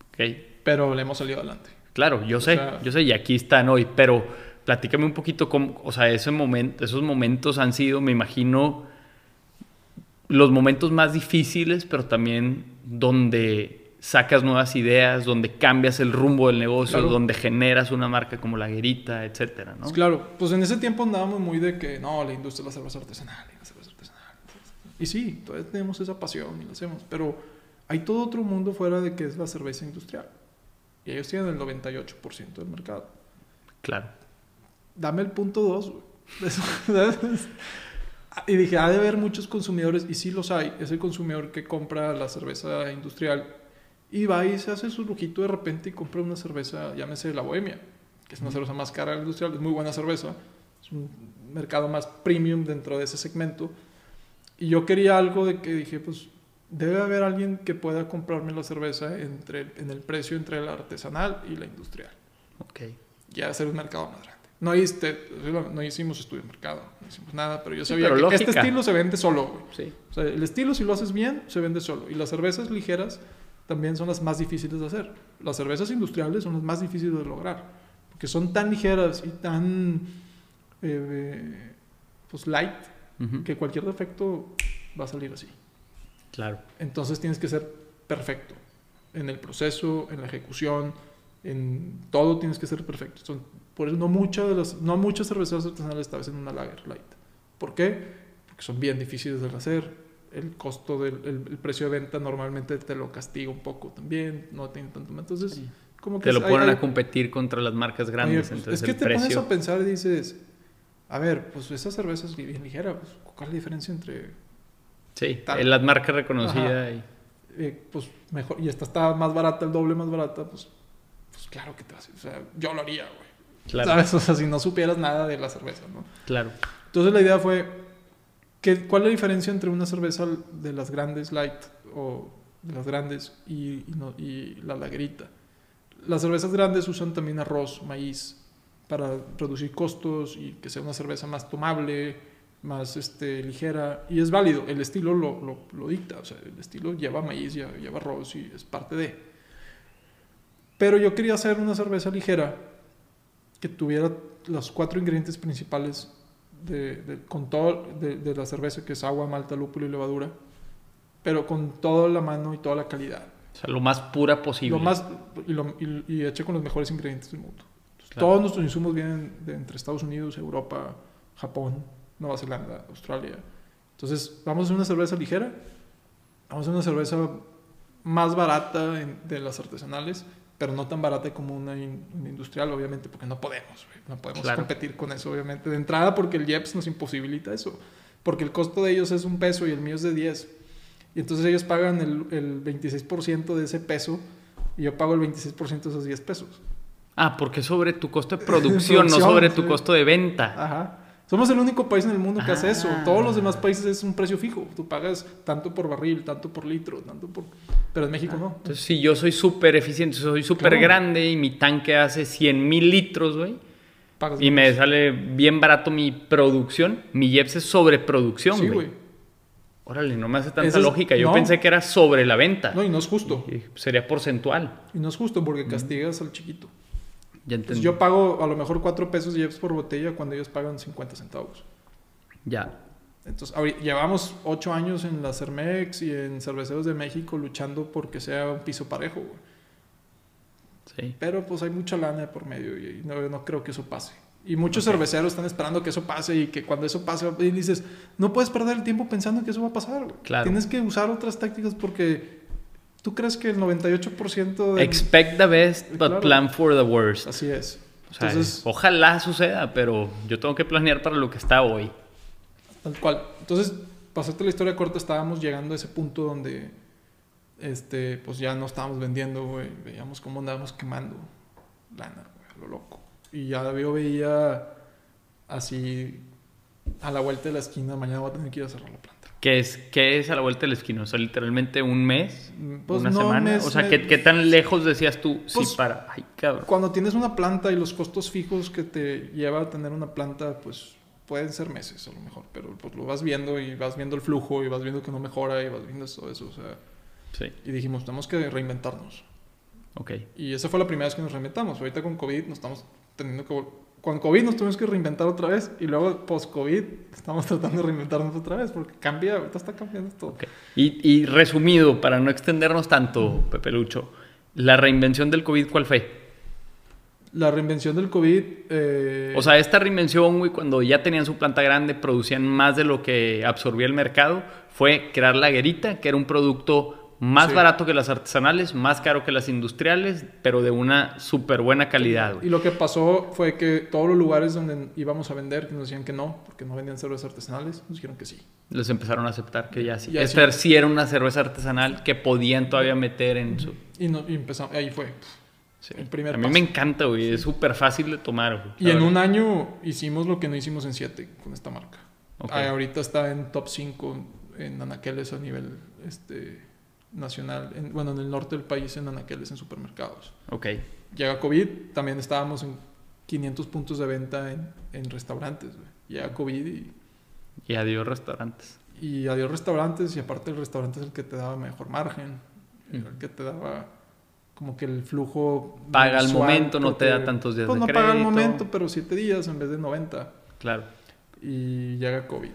Ok. Pero le hemos salido adelante. Claro, yo O sé, sea- yo sé, y aquí están hoy, pero platícame un poquito cómo, o sea, ese momento, esos momentos han sido, me imagino, los momentos más difíciles, pero también donde sacas nuevas ideas, donde cambias el rumbo del negocio, Claro. donde generas una marca como La Guerita, etcétera, ¿no? Claro, pues en ese tiempo andábamos muy de que no, la industria de la cerveza artesanal, la cerveza artesanal. Y sí, todavía tenemos esa pasión y lo hacemos, pero hay todo otro mundo fuera de que es la cerveza industrial. Y ellos tienen el 98% del mercado. Claro. Dame el punto 2, Y dije, ha de haber muchos consumidores, y sí los hay. Es el consumidor que compra la cerveza industrial y va y se hace su lujito de repente y compra una cerveza, llámese la Bohemia, que es una cerveza más cara de la industrial, es muy buena cerveza. Es un mercado más premium dentro de ese segmento. Y yo quería algo de que dije, pues debe haber alguien que pueda comprarme la cerveza entre, en el precio entre la artesanal y la industrial Ok. y hacer un mercado más grande. No, hiciste, no hicimos estudio de mercado, no hicimos nada, pero yo sabía pero que este estilo se vende solo, güey. Sí. O sea, el estilo, si lo haces bien, se vende solo. Y las cervezas ligeras también son las más difíciles de hacer. Las cervezas industriales son las más difíciles de lograr. Porque son tan ligeras y tan eh, pues light Ujú. que cualquier defecto va a salir así. Claro. Entonces tienes que ser perfecto en el proceso, en la ejecución, En todo tienes que ser perfecto. Son, por eso no, muchas de las, no muchas cerveceras artesanales esta vez en una lager light. ¿Por qué? Porque son bien difíciles de hacer. El costo del el, el precio de venta normalmente te lo castiga un poco también. No tiene tanto. Entonces, Sí. como que Te lo ponen hay- a competir contra las marcas Oye, grandes. pues, entonces es que el te pones a pensar y dices, a ver, pues esa cerveza es bien ligera, pues, ¿cuál es la diferencia entre, Sí, tal. en las marcas reconocidas. y- eh, pues mejor, y esta está más barata, el doble más barata, pues, pues claro que te va a hacer, o sea, yo lo haría, güey. Claro, ¿Sabes? O sea, si no supieras nada de la cerveza, ¿no? claro. Entonces la idea fue, ¿qué, ¿cuál es la diferencia entre una cerveza de las grandes light o de las grandes y, y no- y la lagerita? Las cervezas grandes usan también arroz, maíz, para reducir costos y que sea una cerveza más tomable, más este, ligera. Y es válido, el estilo lo, lo, lo dicta, o sea, el estilo lleva maíz, lleva, lleva arroz y es parte de. Pero yo quería hacer una cerveza ligera que tuviera los cuatro ingredientes principales de, de- con todo de, de la cerveza, que es agua, malta, lúpulo y levadura, pero con toda la mano y toda la calidad. O sea, lo más pura posible. Lo más, y, lo, y, y hecho con los mejores ingredientes del mundo. Claro. Todos nuestros insumos vienen de entre Estados Unidos, Europa, Japón, Nueva Zelanda, Australia. Entonces, vamos a hacer una cerveza ligera, vamos a hacer una cerveza más barata en- de las artesanales, pero no tan barata como una, in- una industrial, obviamente, porque no podemos, no podemos Claro. competir con eso, obviamente. De entrada, porque el IEPS nos imposibilita eso, porque el costo de ellos es un peso y el mío es de 10. Y entonces ellos pagan el, el 26% de ese peso y yo pago el 26% de esos 10 pesos. Ah, porque sobre tu costo de producción, no sobre tu sí. costo de venta. Ajá. Somos el único país en el mundo que hace eso. Ah. Todos los demás países es un precio fijo. Tú pagas tanto por barril, tanto por litro, tanto por... Pero en México no. Entonces, si yo soy súper eficiente, soy súper Claro. grande y mi tanque hace 100 mil litros, güey, Pagas y me sale bien barato mi producción, mi IEPS es sobreproducción, Sí, güey. güey. Órale, no me hace tanta es- lógica. Yo no. pensé que era sobre la venta. No, y no es justo. Y sería porcentual. Y no es justo porque castigas al chiquito. Ya Pues yo pago a lo mejor 4 pesos IEPS por botella cuando ellos pagan 50 centavos. Ya. Entonces, ahori- llevamos 8 años en la Cermex y en Cerveceros de México luchando porque sea un piso parejo, güey. Sí. Pero pues hay mucha lana por medio y no, no creo que eso pase. Y muchos cerveceros están esperando que eso pase y que cuando eso pase, y dices, no puedes perder el tiempo pensando que eso va a pasar. Claro. Tienes que usar otras tácticas porque tú crees que el 98% de... Expect the best, but Claro. plan for the worst. Así es. O sea, Entonces, ojalá suceda, pero yo tengo que planear para lo que está hoy. tal cual. Entonces, para hacerte la historia corta, estábamos llegando a ese punto donde este, pues ya no estábamos vendiendo, güey. Veíamos cómo andábamos quemando lana, güey, a lo loco. Y ya yo veía así a la vuelta de la esquina, mañana voy a tener que ir a cerrar la planta. ¿Qué es, ¿Qué es a la vuelta de la esquina? O sea, literalmente un mes, Pues una no, semana. mes, o sea, mes. ¿qué, qué tan lejos decías tú? Pues- sí, para. Ay, cabrón. Cuando tienes una planta y los costos fijos que te lleva a tener una planta, pues pueden ser meses a lo mejor, pero pues lo vas viendo y vas viendo el flujo y vas viendo que no mejora y vas viendo todo eso, o sea, Sí, y dijimos, tenemos que reinventarnos. ok. Y esa fue la primera vez que nos reinventamos. Ahorita con COVID nos estamos teniendo que... Con COVID nos tuvimos que reinventar otra vez y luego post-COVID estamos tratando de reinventarnos otra vez porque cambia, ahorita está cambiando todo. y resumido, para no extendernos tanto, Pepe Lucho, la reinvención del COVID, ¿cuál fue? La reinvención del COVID... eh, O sea, esta reinvención, güey, cuando ya tenían su planta grande, producían más de lo que absorbía el mercado, fue crear la guerita, que era un producto más Sí. barato que las artesanales, más caro que las industriales, pero de una súper buena calidad, Y lo que pasó fue que todos los lugares donde íbamos a vender, que nos decían que no, porque no vendían cervezas artesanales, nos dijeron que sí. Les empezaron a aceptar que ya sí. Ya Esta sí. sí era una cerveza artesanal que podían todavía meter en su... Y, no, y empezamos, ahí fue. Sí. El primer a mí paso. me encanta, güey. Es súper fácil de tomar, güey. Y en un año hicimos lo que no hicimos en siete con esta marca. Ah, ahorita está en top 5 en anaqueles a nivel este, nacional, en- bueno, en el norte del país en anaqueles en supermercados. Ok. Llega COVID, también estábamos en 500 puntos de venta en, en restaurantes. güey. Llega COVID y, Y adiós restaurantes. y adiós restaurantes y aparte el restaurante es el que te daba mejor margen, el que te daba como que el flujo Paga al momento, no te da tantos días pues de no paga al momento, pero 7 días en vez de 90 Claro. y llega COVID.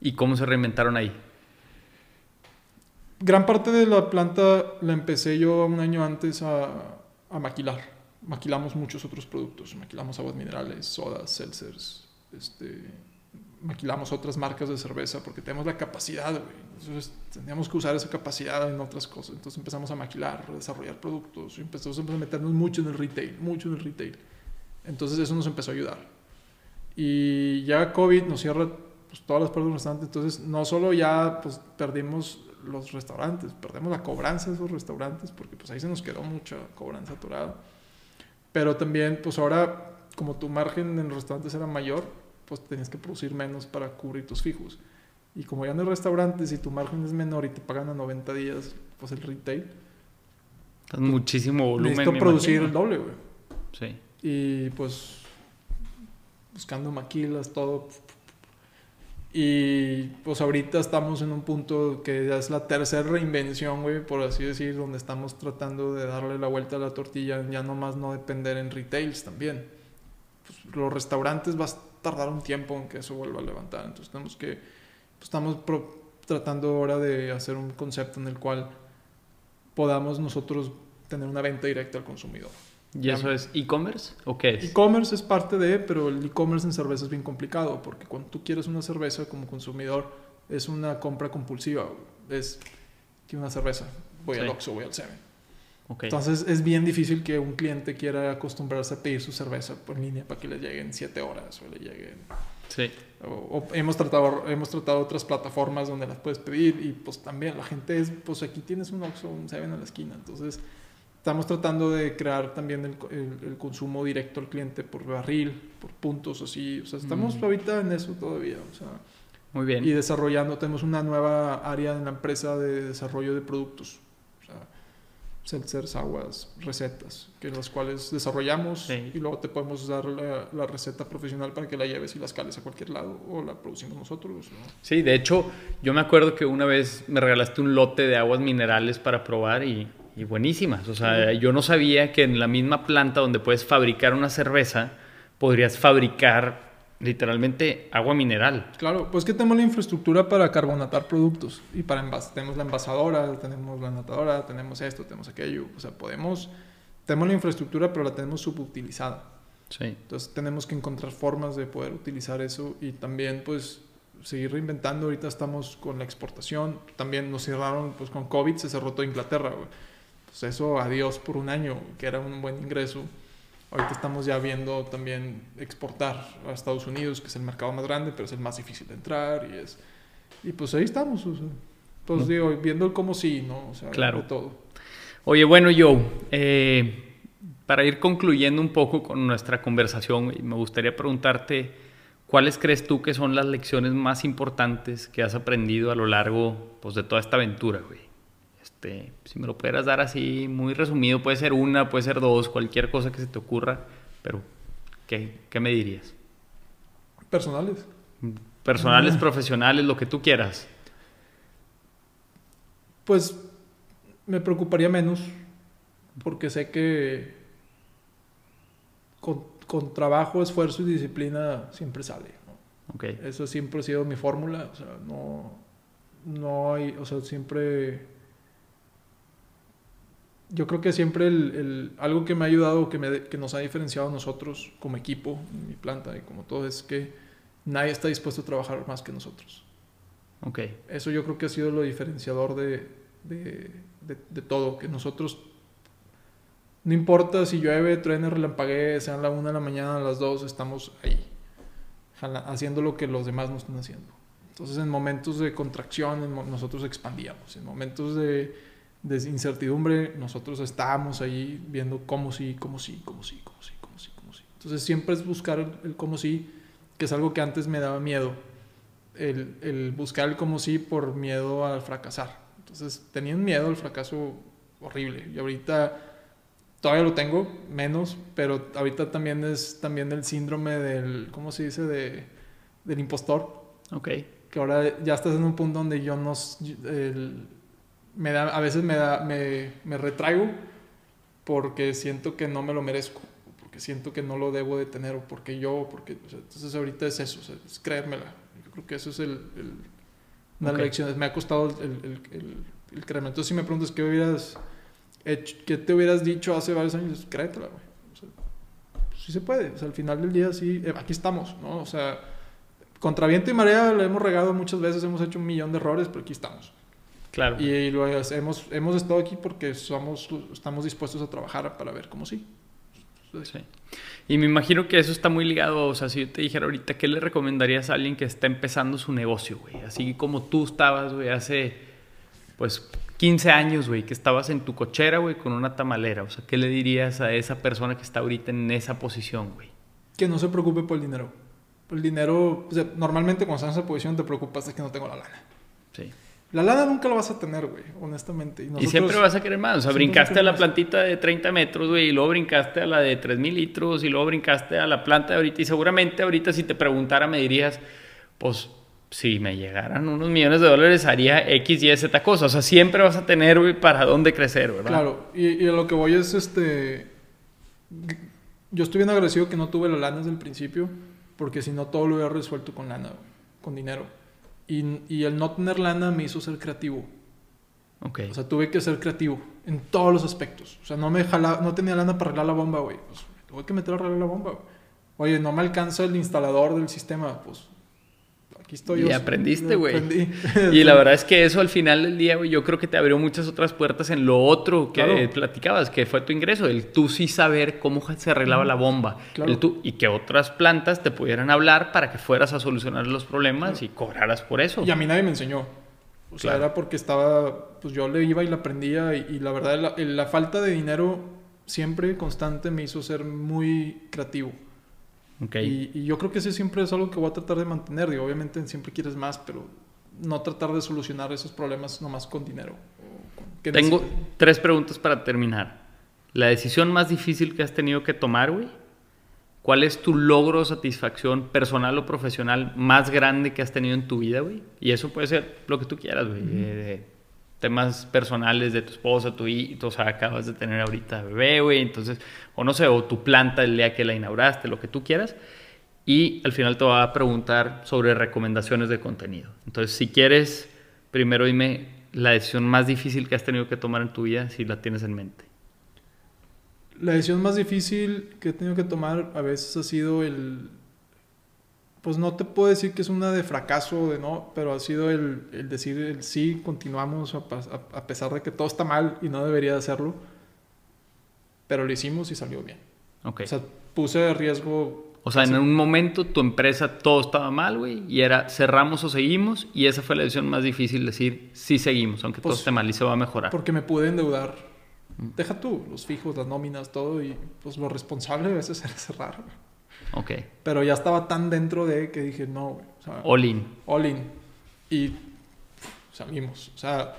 ¿Y cómo se reinventaron ahí? Gran parte de la planta la empecé yo un año antes a, a maquilar. maquilamos muchos otros productos. Maquilamos aguas minerales, sodas, seltzers, este, maquilamos otras marcas de cerveza porque tenemos la capacidad, güey. Entonces teníamos que usar esa capacidad en otras cosas. Entonces empezamos a maquilar, a desarrollar productos y empezamos a meternos mucho en el retail, mucho en el retail. Entonces eso nos empezó a ayudar. Y ya COVID nos cierra pues, todas las puertas del restaurante. Entonces no solo ya pues, perdimos los restaurantes, perdemos la cobranza de esos restaurantes porque pues ahí se nos quedó mucha cobranza atorada. Pero también pues ahora como tu margen en los restaurantes era mayor, pues tenías que producir menos para cubrir tus fijos. Y como ya no hay restaurantes y tu margen es menor y te pagan a 90 días, pues el retail. muchísimo volumen. Necesito producir el doble, güey. Sí. Y pues buscando maquilas, todo. Y pues ahorita estamos en un punto que ya es la tercera reinvención, güey, por así decir, donde estamos tratando de darle la vuelta a la tortilla, ya nomás no depender en retails también. Pues, los restaurantes va a tardar un tiempo en que eso vuelva a levantar, entonces tenemos que, pues, estamos tratando ahora de hacer un concepto en el cual podamos nosotros tener una venta directa al consumidor. ¿Y eso es e-commerce o qué es? E-commerce es parte de, pero el e-commerce en cerveza es bien complicado porque cuando tú quieres una cerveza como consumidor es una compra compulsiva. Es que una cerveza, voy al Oxxo, voy al Seven. Okay. Entonces es bien difícil que un cliente quiera acostumbrarse a pedir su cerveza por línea para que le lleguen 7 horas o le lleguen... Sí. O, hemos, tratado, hemos tratado otras plataformas donde las puedes pedir y pues también la gente es, pues aquí tienes un Oxxo, un Seven a la esquina. Entonces Estamos tratando de crear también el, el, consumo directo al cliente por barril, por puntos, así. O sea, estamos mm. ahorita en eso todavía. O sea, Muy bien. Y desarrollando, tenemos una nueva área en la empresa de desarrollo de productos. O sea, seltzers, aguas, recetas, que las cuales desarrollamos y luego te podemos dar la, la, receta profesional para que la lleves y la escales a cualquier lado o la producimos nosotros. Sí, de hecho, yo me acuerdo que una vez me regalaste un lote de aguas minerales para probar y y buenísimas. O sea, yo no sabía que en la misma planta donde puedes fabricar una cerveza, podrías fabricar literalmente agua mineral. Claro, pues que tenemos la infraestructura para carbonatar productos y para envas tenemos la envasadora, tenemos la natadora, tenemos esto, tenemos aquello, o sea, podemos tenemos la infraestructura, pero la tenemos subutilizada. Sí. Entonces tenemos que encontrar formas de poder utilizar eso y también pues seguir reinventando. Ahorita estamos con la exportación, también nos cerraron pues con COVID se cerró toda Inglaterra, güey pues eso adiós por un año, que era un buen ingreso. Ahorita estamos ya viendo también exportar a Estados Unidos, que es el mercado más grande, pero es el más difícil de entrar y es... Y pues ahí estamos, o sea, pues digo, viendo el cómo sí, ¿no? O sea, claro. todo. Oye, bueno, Joe, eh, para ir concluyendo un poco con nuestra conversación, me gustaría preguntarte, ¿cuáles crees tú que son las lecciones más importantes que has aprendido a lo largo pues, de toda esta aventura, güey? Este, si me lo pudieras dar así, muy resumido, puede ser una, puede ser dos, cualquier cosa que se te ocurra, pero ¿qué, qué me dirías? Personales. Personales, profesionales, lo que tú quieras. Pues me preocuparía menos, porque sé que con, con trabajo, esfuerzo y disciplina siempre sale. Okay. Eso siempre ha sido mi fórmula, o sea, no, no hay, o sea, siempre yo creo que siempre el, algo que me ha ayudado, que, me, que nos ha diferenciado a nosotros como equipo, en mi planta y como todo, es que nadie está dispuesto a trabajar más que nosotros. Ok. Eso yo creo que ha sido lo diferenciador de, de, de, todo, que nosotros, no importa si llueve, truene, relampaguee, sean la una de la mañana, a las dos, estamos ahí, haciendo lo que los demás no están haciendo. Entonces en momentos de contracción nosotros expandíamos, en momentos de de incertidumbre, nosotros estábamos ahí viendo cómo sí, cómo sí, cómo sí, cómo sí, cómo sí, cómo sí. Entonces siempre es buscar el, cómo sí, que es algo que antes me daba miedo, el, el, buscar el cómo sí por miedo al fracasar. Entonces tenía un miedo al fracaso horrible y ahorita todavía lo tengo, menos, pero ahorita también es también el síndrome del, ¿cómo se dice? De, del impostor. Ok. Que ahora ya estás en un punto donde yo no... El, me da, a veces me, da, me, me retraigo porque siento que no me lo merezco, porque siento que no lo debo de tener, o porque yo, porque... entonces ahorita es eso, es creérmela. Yo creo que eso es el, el una lección. Me ha costado el, el, el, creerme. Entonces si me preguntas qué hubieras hecho, qué te hubieras dicho hace varios años, créetela, güey. O sí se puede. O sea, al final del día sí, eh, aquí estamos, ¿no? O sea, contra viento y marea lo hemos regado muchas veces, hemos hecho un millón de errores, pero aquí estamos. Claro. Y lo hemos, hemos estado aquí porque somos, estamos dispuestos a trabajar para ver cómo sí. Sí. Y me imagino que eso está muy ligado, o sea, si yo te dijera ahorita, ¿qué le recomendarías a alguien que está empezando su negocio, güey? Así como tú estabas, güey, hace, pues, 15 años, güey, que estabas en tu cochera, güey, con una tamalera. O sea, ¿qué le dirías a esa persona que está ahorita en esa posición, güey? Que no se preocupe por el dinero. El dinero, o sea, normalmente cuando estás en esa posición te preocupas de que no tengo la lana. Sí. La lana nunca la vas a tener, güey, honestamente. Y, siempre vas a querer más. O sea, brincaste a la plantita de 30 metros, güey, y luego brincaste a la de 3000 litros, y luego brincaste a la planta de ahorita. Y seguramente ahorita si te preguntara me dirías, pues, si me llegaran unos millones de dólares haría X, Y, Z cosas. O sea, siempre vas a tener, güey, para dónde crecer, ¿verdad? Claro. Y, y a lo que voy es, este... Yo estoy bien agradecido que no tuve la lana desde el principio, porque si no todo lo hubiera resuelto con lana, con dinero. Y, el no tener lana me hizo ser creativo. Ok. O sea, tuve que ser creativo en todos los aspectos. O sea, no me jala, no tenía lana para arreglar la bomba, güey. Pues tuve que meter a arreglar la bomba. Oye, no me alcanza el instalador del sistema. Pues y aprendiste, güey. y la verdad es que eso al final del día, güey, yo creo que te abrió muchas otras puertas en lo otro que platicabas, que fue tu ingreso, el tú sí saber cómo se arreglaba la bomba. El tú, y que otras plantas te pudieran hablar para que fueras a solucionar los problemas y cobraras por eso. Y a mí nadie me enseñó. O sea, era porque estaba, pues yo le iba y la aprendía y, la verdad la, la falta de dinero siempre constante me hizo ser muy creativo. Y, yo creo que ese siempre es algo que voy a tratar de mantener. Digo, obviamente siempre quieres más, pero no tratar de solucionar esos problemas nomás con dinero. Tengo tres preguntas para terminar. La decisión más difícil que has tenido que tomar, güey. ¿Cuál es tu logro o satisfacción personal o profesional más grande que has tenido en tu vida, güey? Y eso puede ser lo que tú quieras, güey. Eh, temas personales de tu esposa, tu hijo, o sea, acabas de tener ahorita bebé, güey, entonces, o no sé, o tu planta el día que la inauguraste, lo que tú quieras. Y al final te va a preguntar sobre recomendaciones de contenido. Entonces, si quieres, primero dime la decisión más difícil que has tenido que tomar en tu vida, si la tienes en mente. La decisión más difícil que he tenido que tomar a veces ha sido el, pues no te puedo decir que es una de fracaso, de no, pero ha sido el, el decir el sí, continuamos a, pesar de que todo está mal y no debería de hacerlo, pero lo hicimos y salió bien. Okay. O sea, puse de riesgo... O sea, en un momento tu empresa todo estaba mal, güey, y era cerramos o seguimos, y esa fue la decisión más difícil, decir sí seguimos, aunque todo pues, esté mal y se va a mejorar. Porque me pude endeudar. Mm. Deja tú, los fijos, las nóminas, todo, y pues lo responsable a veces era cerrar. Ok. Pero ya estaba tan dentro de que dije, no, güey. O sea, all in. All in. Y salimos. O sea,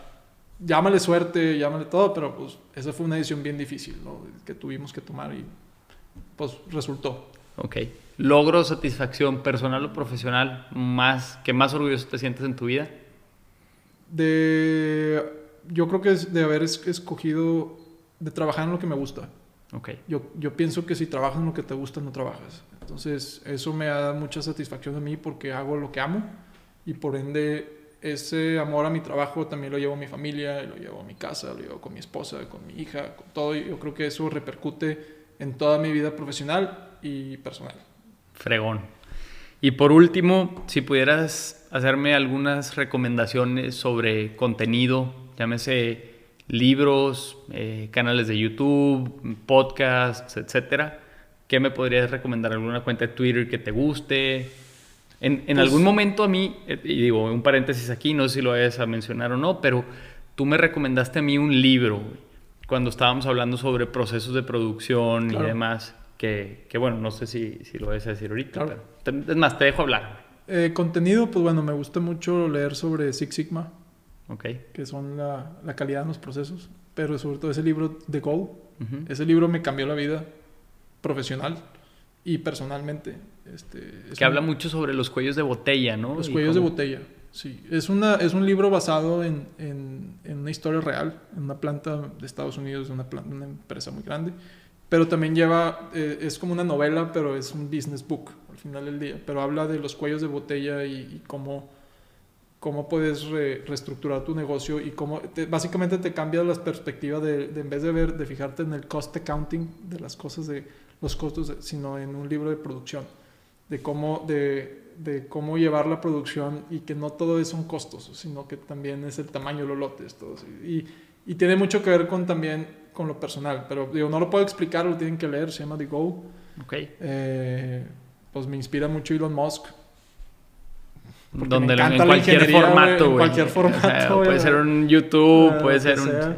llámale suerte, llámale todo, pero pues esa fue una decisión bien difícil, ¿no? Que tuvimos que tomar y pues resultó. Ok. ¿Logro, satisfacción personal o profesional más, que más orgulloso te sientes en tu vida? De... Yo creo que es de haber escogido, de trabajar en lo que me gusta. Okay. Yo, yo pienso que si trabajas en lo que te gusta, no trabajas. Entonces, eso me da mucha satisfacción a mí porque hago lo que amo y por ende ese amor a mi trabajo también lo llevo a mi familia, lo llevo a mi casa, lo llevo con mi esposa, con mi hija, con todo. Yo creo que eso repercute en toda mi vida profesional y personal. Fregón. Y por último, si pudieras hacerme algunas recomendaciones sobre contenido, llámese libros, eh, canales de YouTube, podcasts, etcétera. ¿Qué me podrías recomendar? ¿Alguna cuenta de Twitter que te guste? En, en pues algún momento a mí, eh, y digo, un paréntesis aquí, no sé si lo vayas a mencionar o no, pero tú me recomendaste a mí un libro cuando estábamos hablando sobre procesos de producción y demás, que, que, bueno, no sé si, si lo vayas a decir ahorita, pero es más, te dejo hablar. Eh, contenido, pues bueno, me gusta mucho leer sobre Six Sigma okay. que son la, la, calidad en los procesos. Pero sobre todo ese libro de Go, ese libro me cambió la vida profesional y personalmente. Este, que habla mucho sobre los cuellos de botella, ¿no? Los cuellos de botella, sí. Es, una, es un libro basado en, en, en, una historia real, en una planta de Estados Unidos, una, planta, una empresa muy grande. Pero también lleva, eh, es como una novela, pero es un business book al final del día. Pero habla de los cuellos de botella y, y cómo cómo puedes reestructurar tu negocio y cómo básicamente te cambia las perspectivas de, en vez de ver de fijarte en el cost accounting de las cosas de los costos sino en un libro de producción de cómo de, de, cómo llevar la producción y que no todo es son costos sino que también es el tamaño de los lotes todo y, y tiene mucho que ver con también con lo personal pero digo no lo puedo explicar lo tienen que leer se llama The Go okay. Eh, pues me inspira mucho Elon Musk donde en cualquier formato, En cualquier formato. puede ser un YouTube, puede ser un.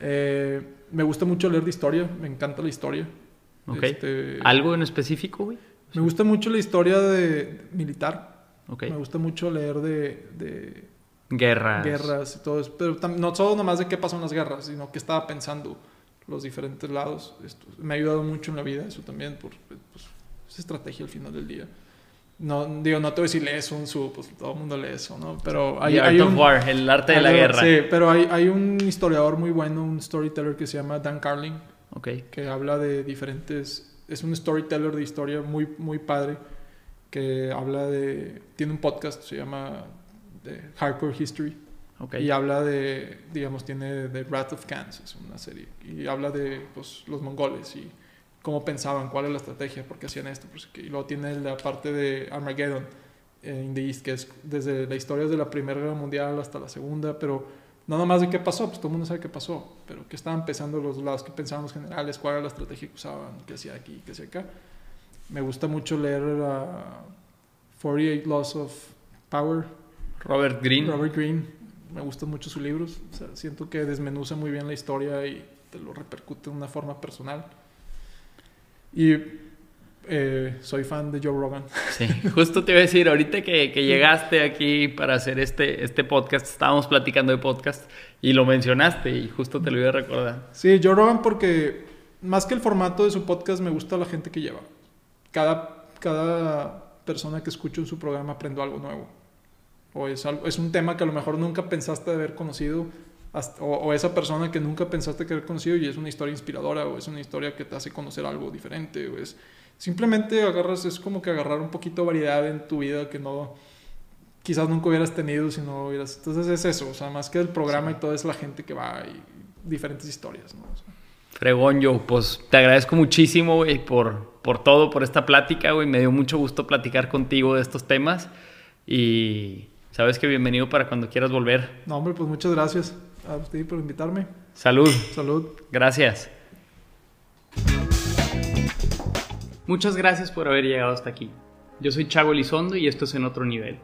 Eh, me gusta mucho leer de historia, me encanta la historia. Este, ¿Algo en específico, güey? Me gusta mucho la historia de militar. Me gusta mucho leer de, de guerras. Guerras y todo eso. Pero no solo nomás de qué pasó en las guerras, sino qué estaba pensando los diferentes lados. Esto, me ha ayudado mucho en la vida eso también, por pues, es estrategia al final del día no digo no te voy a decir lees un su pues todo el mundo lee eso no pero hay, hay un, War, el arte de la guerra sí pero hay, hay, un historiador muy bueno un storyteller que se llama Dan Carling okay. que habla de diferentes es un storyteller de historia muy muy padre que habla de tiene un podcast se llama de Hardcore History okay. y habla de digamos tiene The Wrath of Khans es una serie y habla de pues, los mongoles y cómo pensaban, cuál es la estrategia, por qué hacían esto. Pues, y luego tiene la parte de Armageddon eh, in the East, que es desde la historia de la Primera Guerra Mundial hasta la Segunda, pero no nada más de qué pasó, pues todo el mundo sabe qué pasó, pero qué estaban pensando los lados, qué pensaban los generales, cuál era la estrategia que usaban, qué hacía aquí, qué hacía acá. Me gusta mucho leer uh, 48 Laws of Power. Robert Greene. Robert Greene. Me gustan mucho sus libros. siento que desmenuza muy bien la historia y te lo repercute de una forma personal. Y eh, soy fan de Joe Rogan. Sí, justo te iba a decir, ahorita que, llegaste aquí para hacer este, este podcast, estábamos platicando de podcast y lo mencionaste y justo te lo iba a recordar. Sí, Joe Rogan porque más que el formato de su podcast me gusta la gente que lleva. Cada, cada persona que escucho en su programa aprendo algo nuevo. O es, algo, es un tema que a lo mejor nunca pensaste haber conocido o, esa persona que nunca pensaste haber conocido y es una historia inspiradora o es una historia que te hace conocer algo diferente o es simplemente agarras es como que agarrar un poquito de variedad en tu vida que no quizás nunca hubieras tenido si no hubieras entonces es eso o sea más que el programa y todo es la gente que va y diferentes historias ¿no? Fregón yo pues te agradezco muchísimo güey por por todo por esta plática güey me dio mucho gusto platicar contigo de estos temas y sabes que bienvenido para cuando quieras volver no hombre pues muchas gracias a usted por invitarme. Salud. Salud. Gracias. Muchas gracias por haber llegado hasta aquí. Yo soy Chago Elizondo y esto es En Otro Nivel.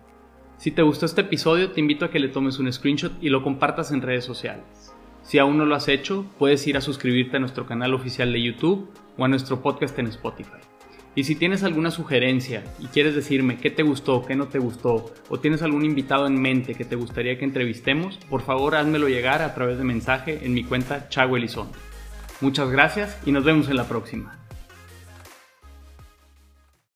Si te gustó este episodio, te invito a que le tomes un screenshot y lo compartas en redes sociales. Si aún no lo has hecho, puedes ir a suscribirte a nuestro canal oficial de YouTube o a nuestro podcast en Spotify. Y si tienes alguna sugerencia y quieres decirme qué te gustó, qué no te gustó, o tienes algún invitado en mente que te gustaría que entrevistemos, por favor házmelo llegar a través de mensaje en mi cuenta Chago Elizondo. Muchas gracias y nos vemos en la próxima.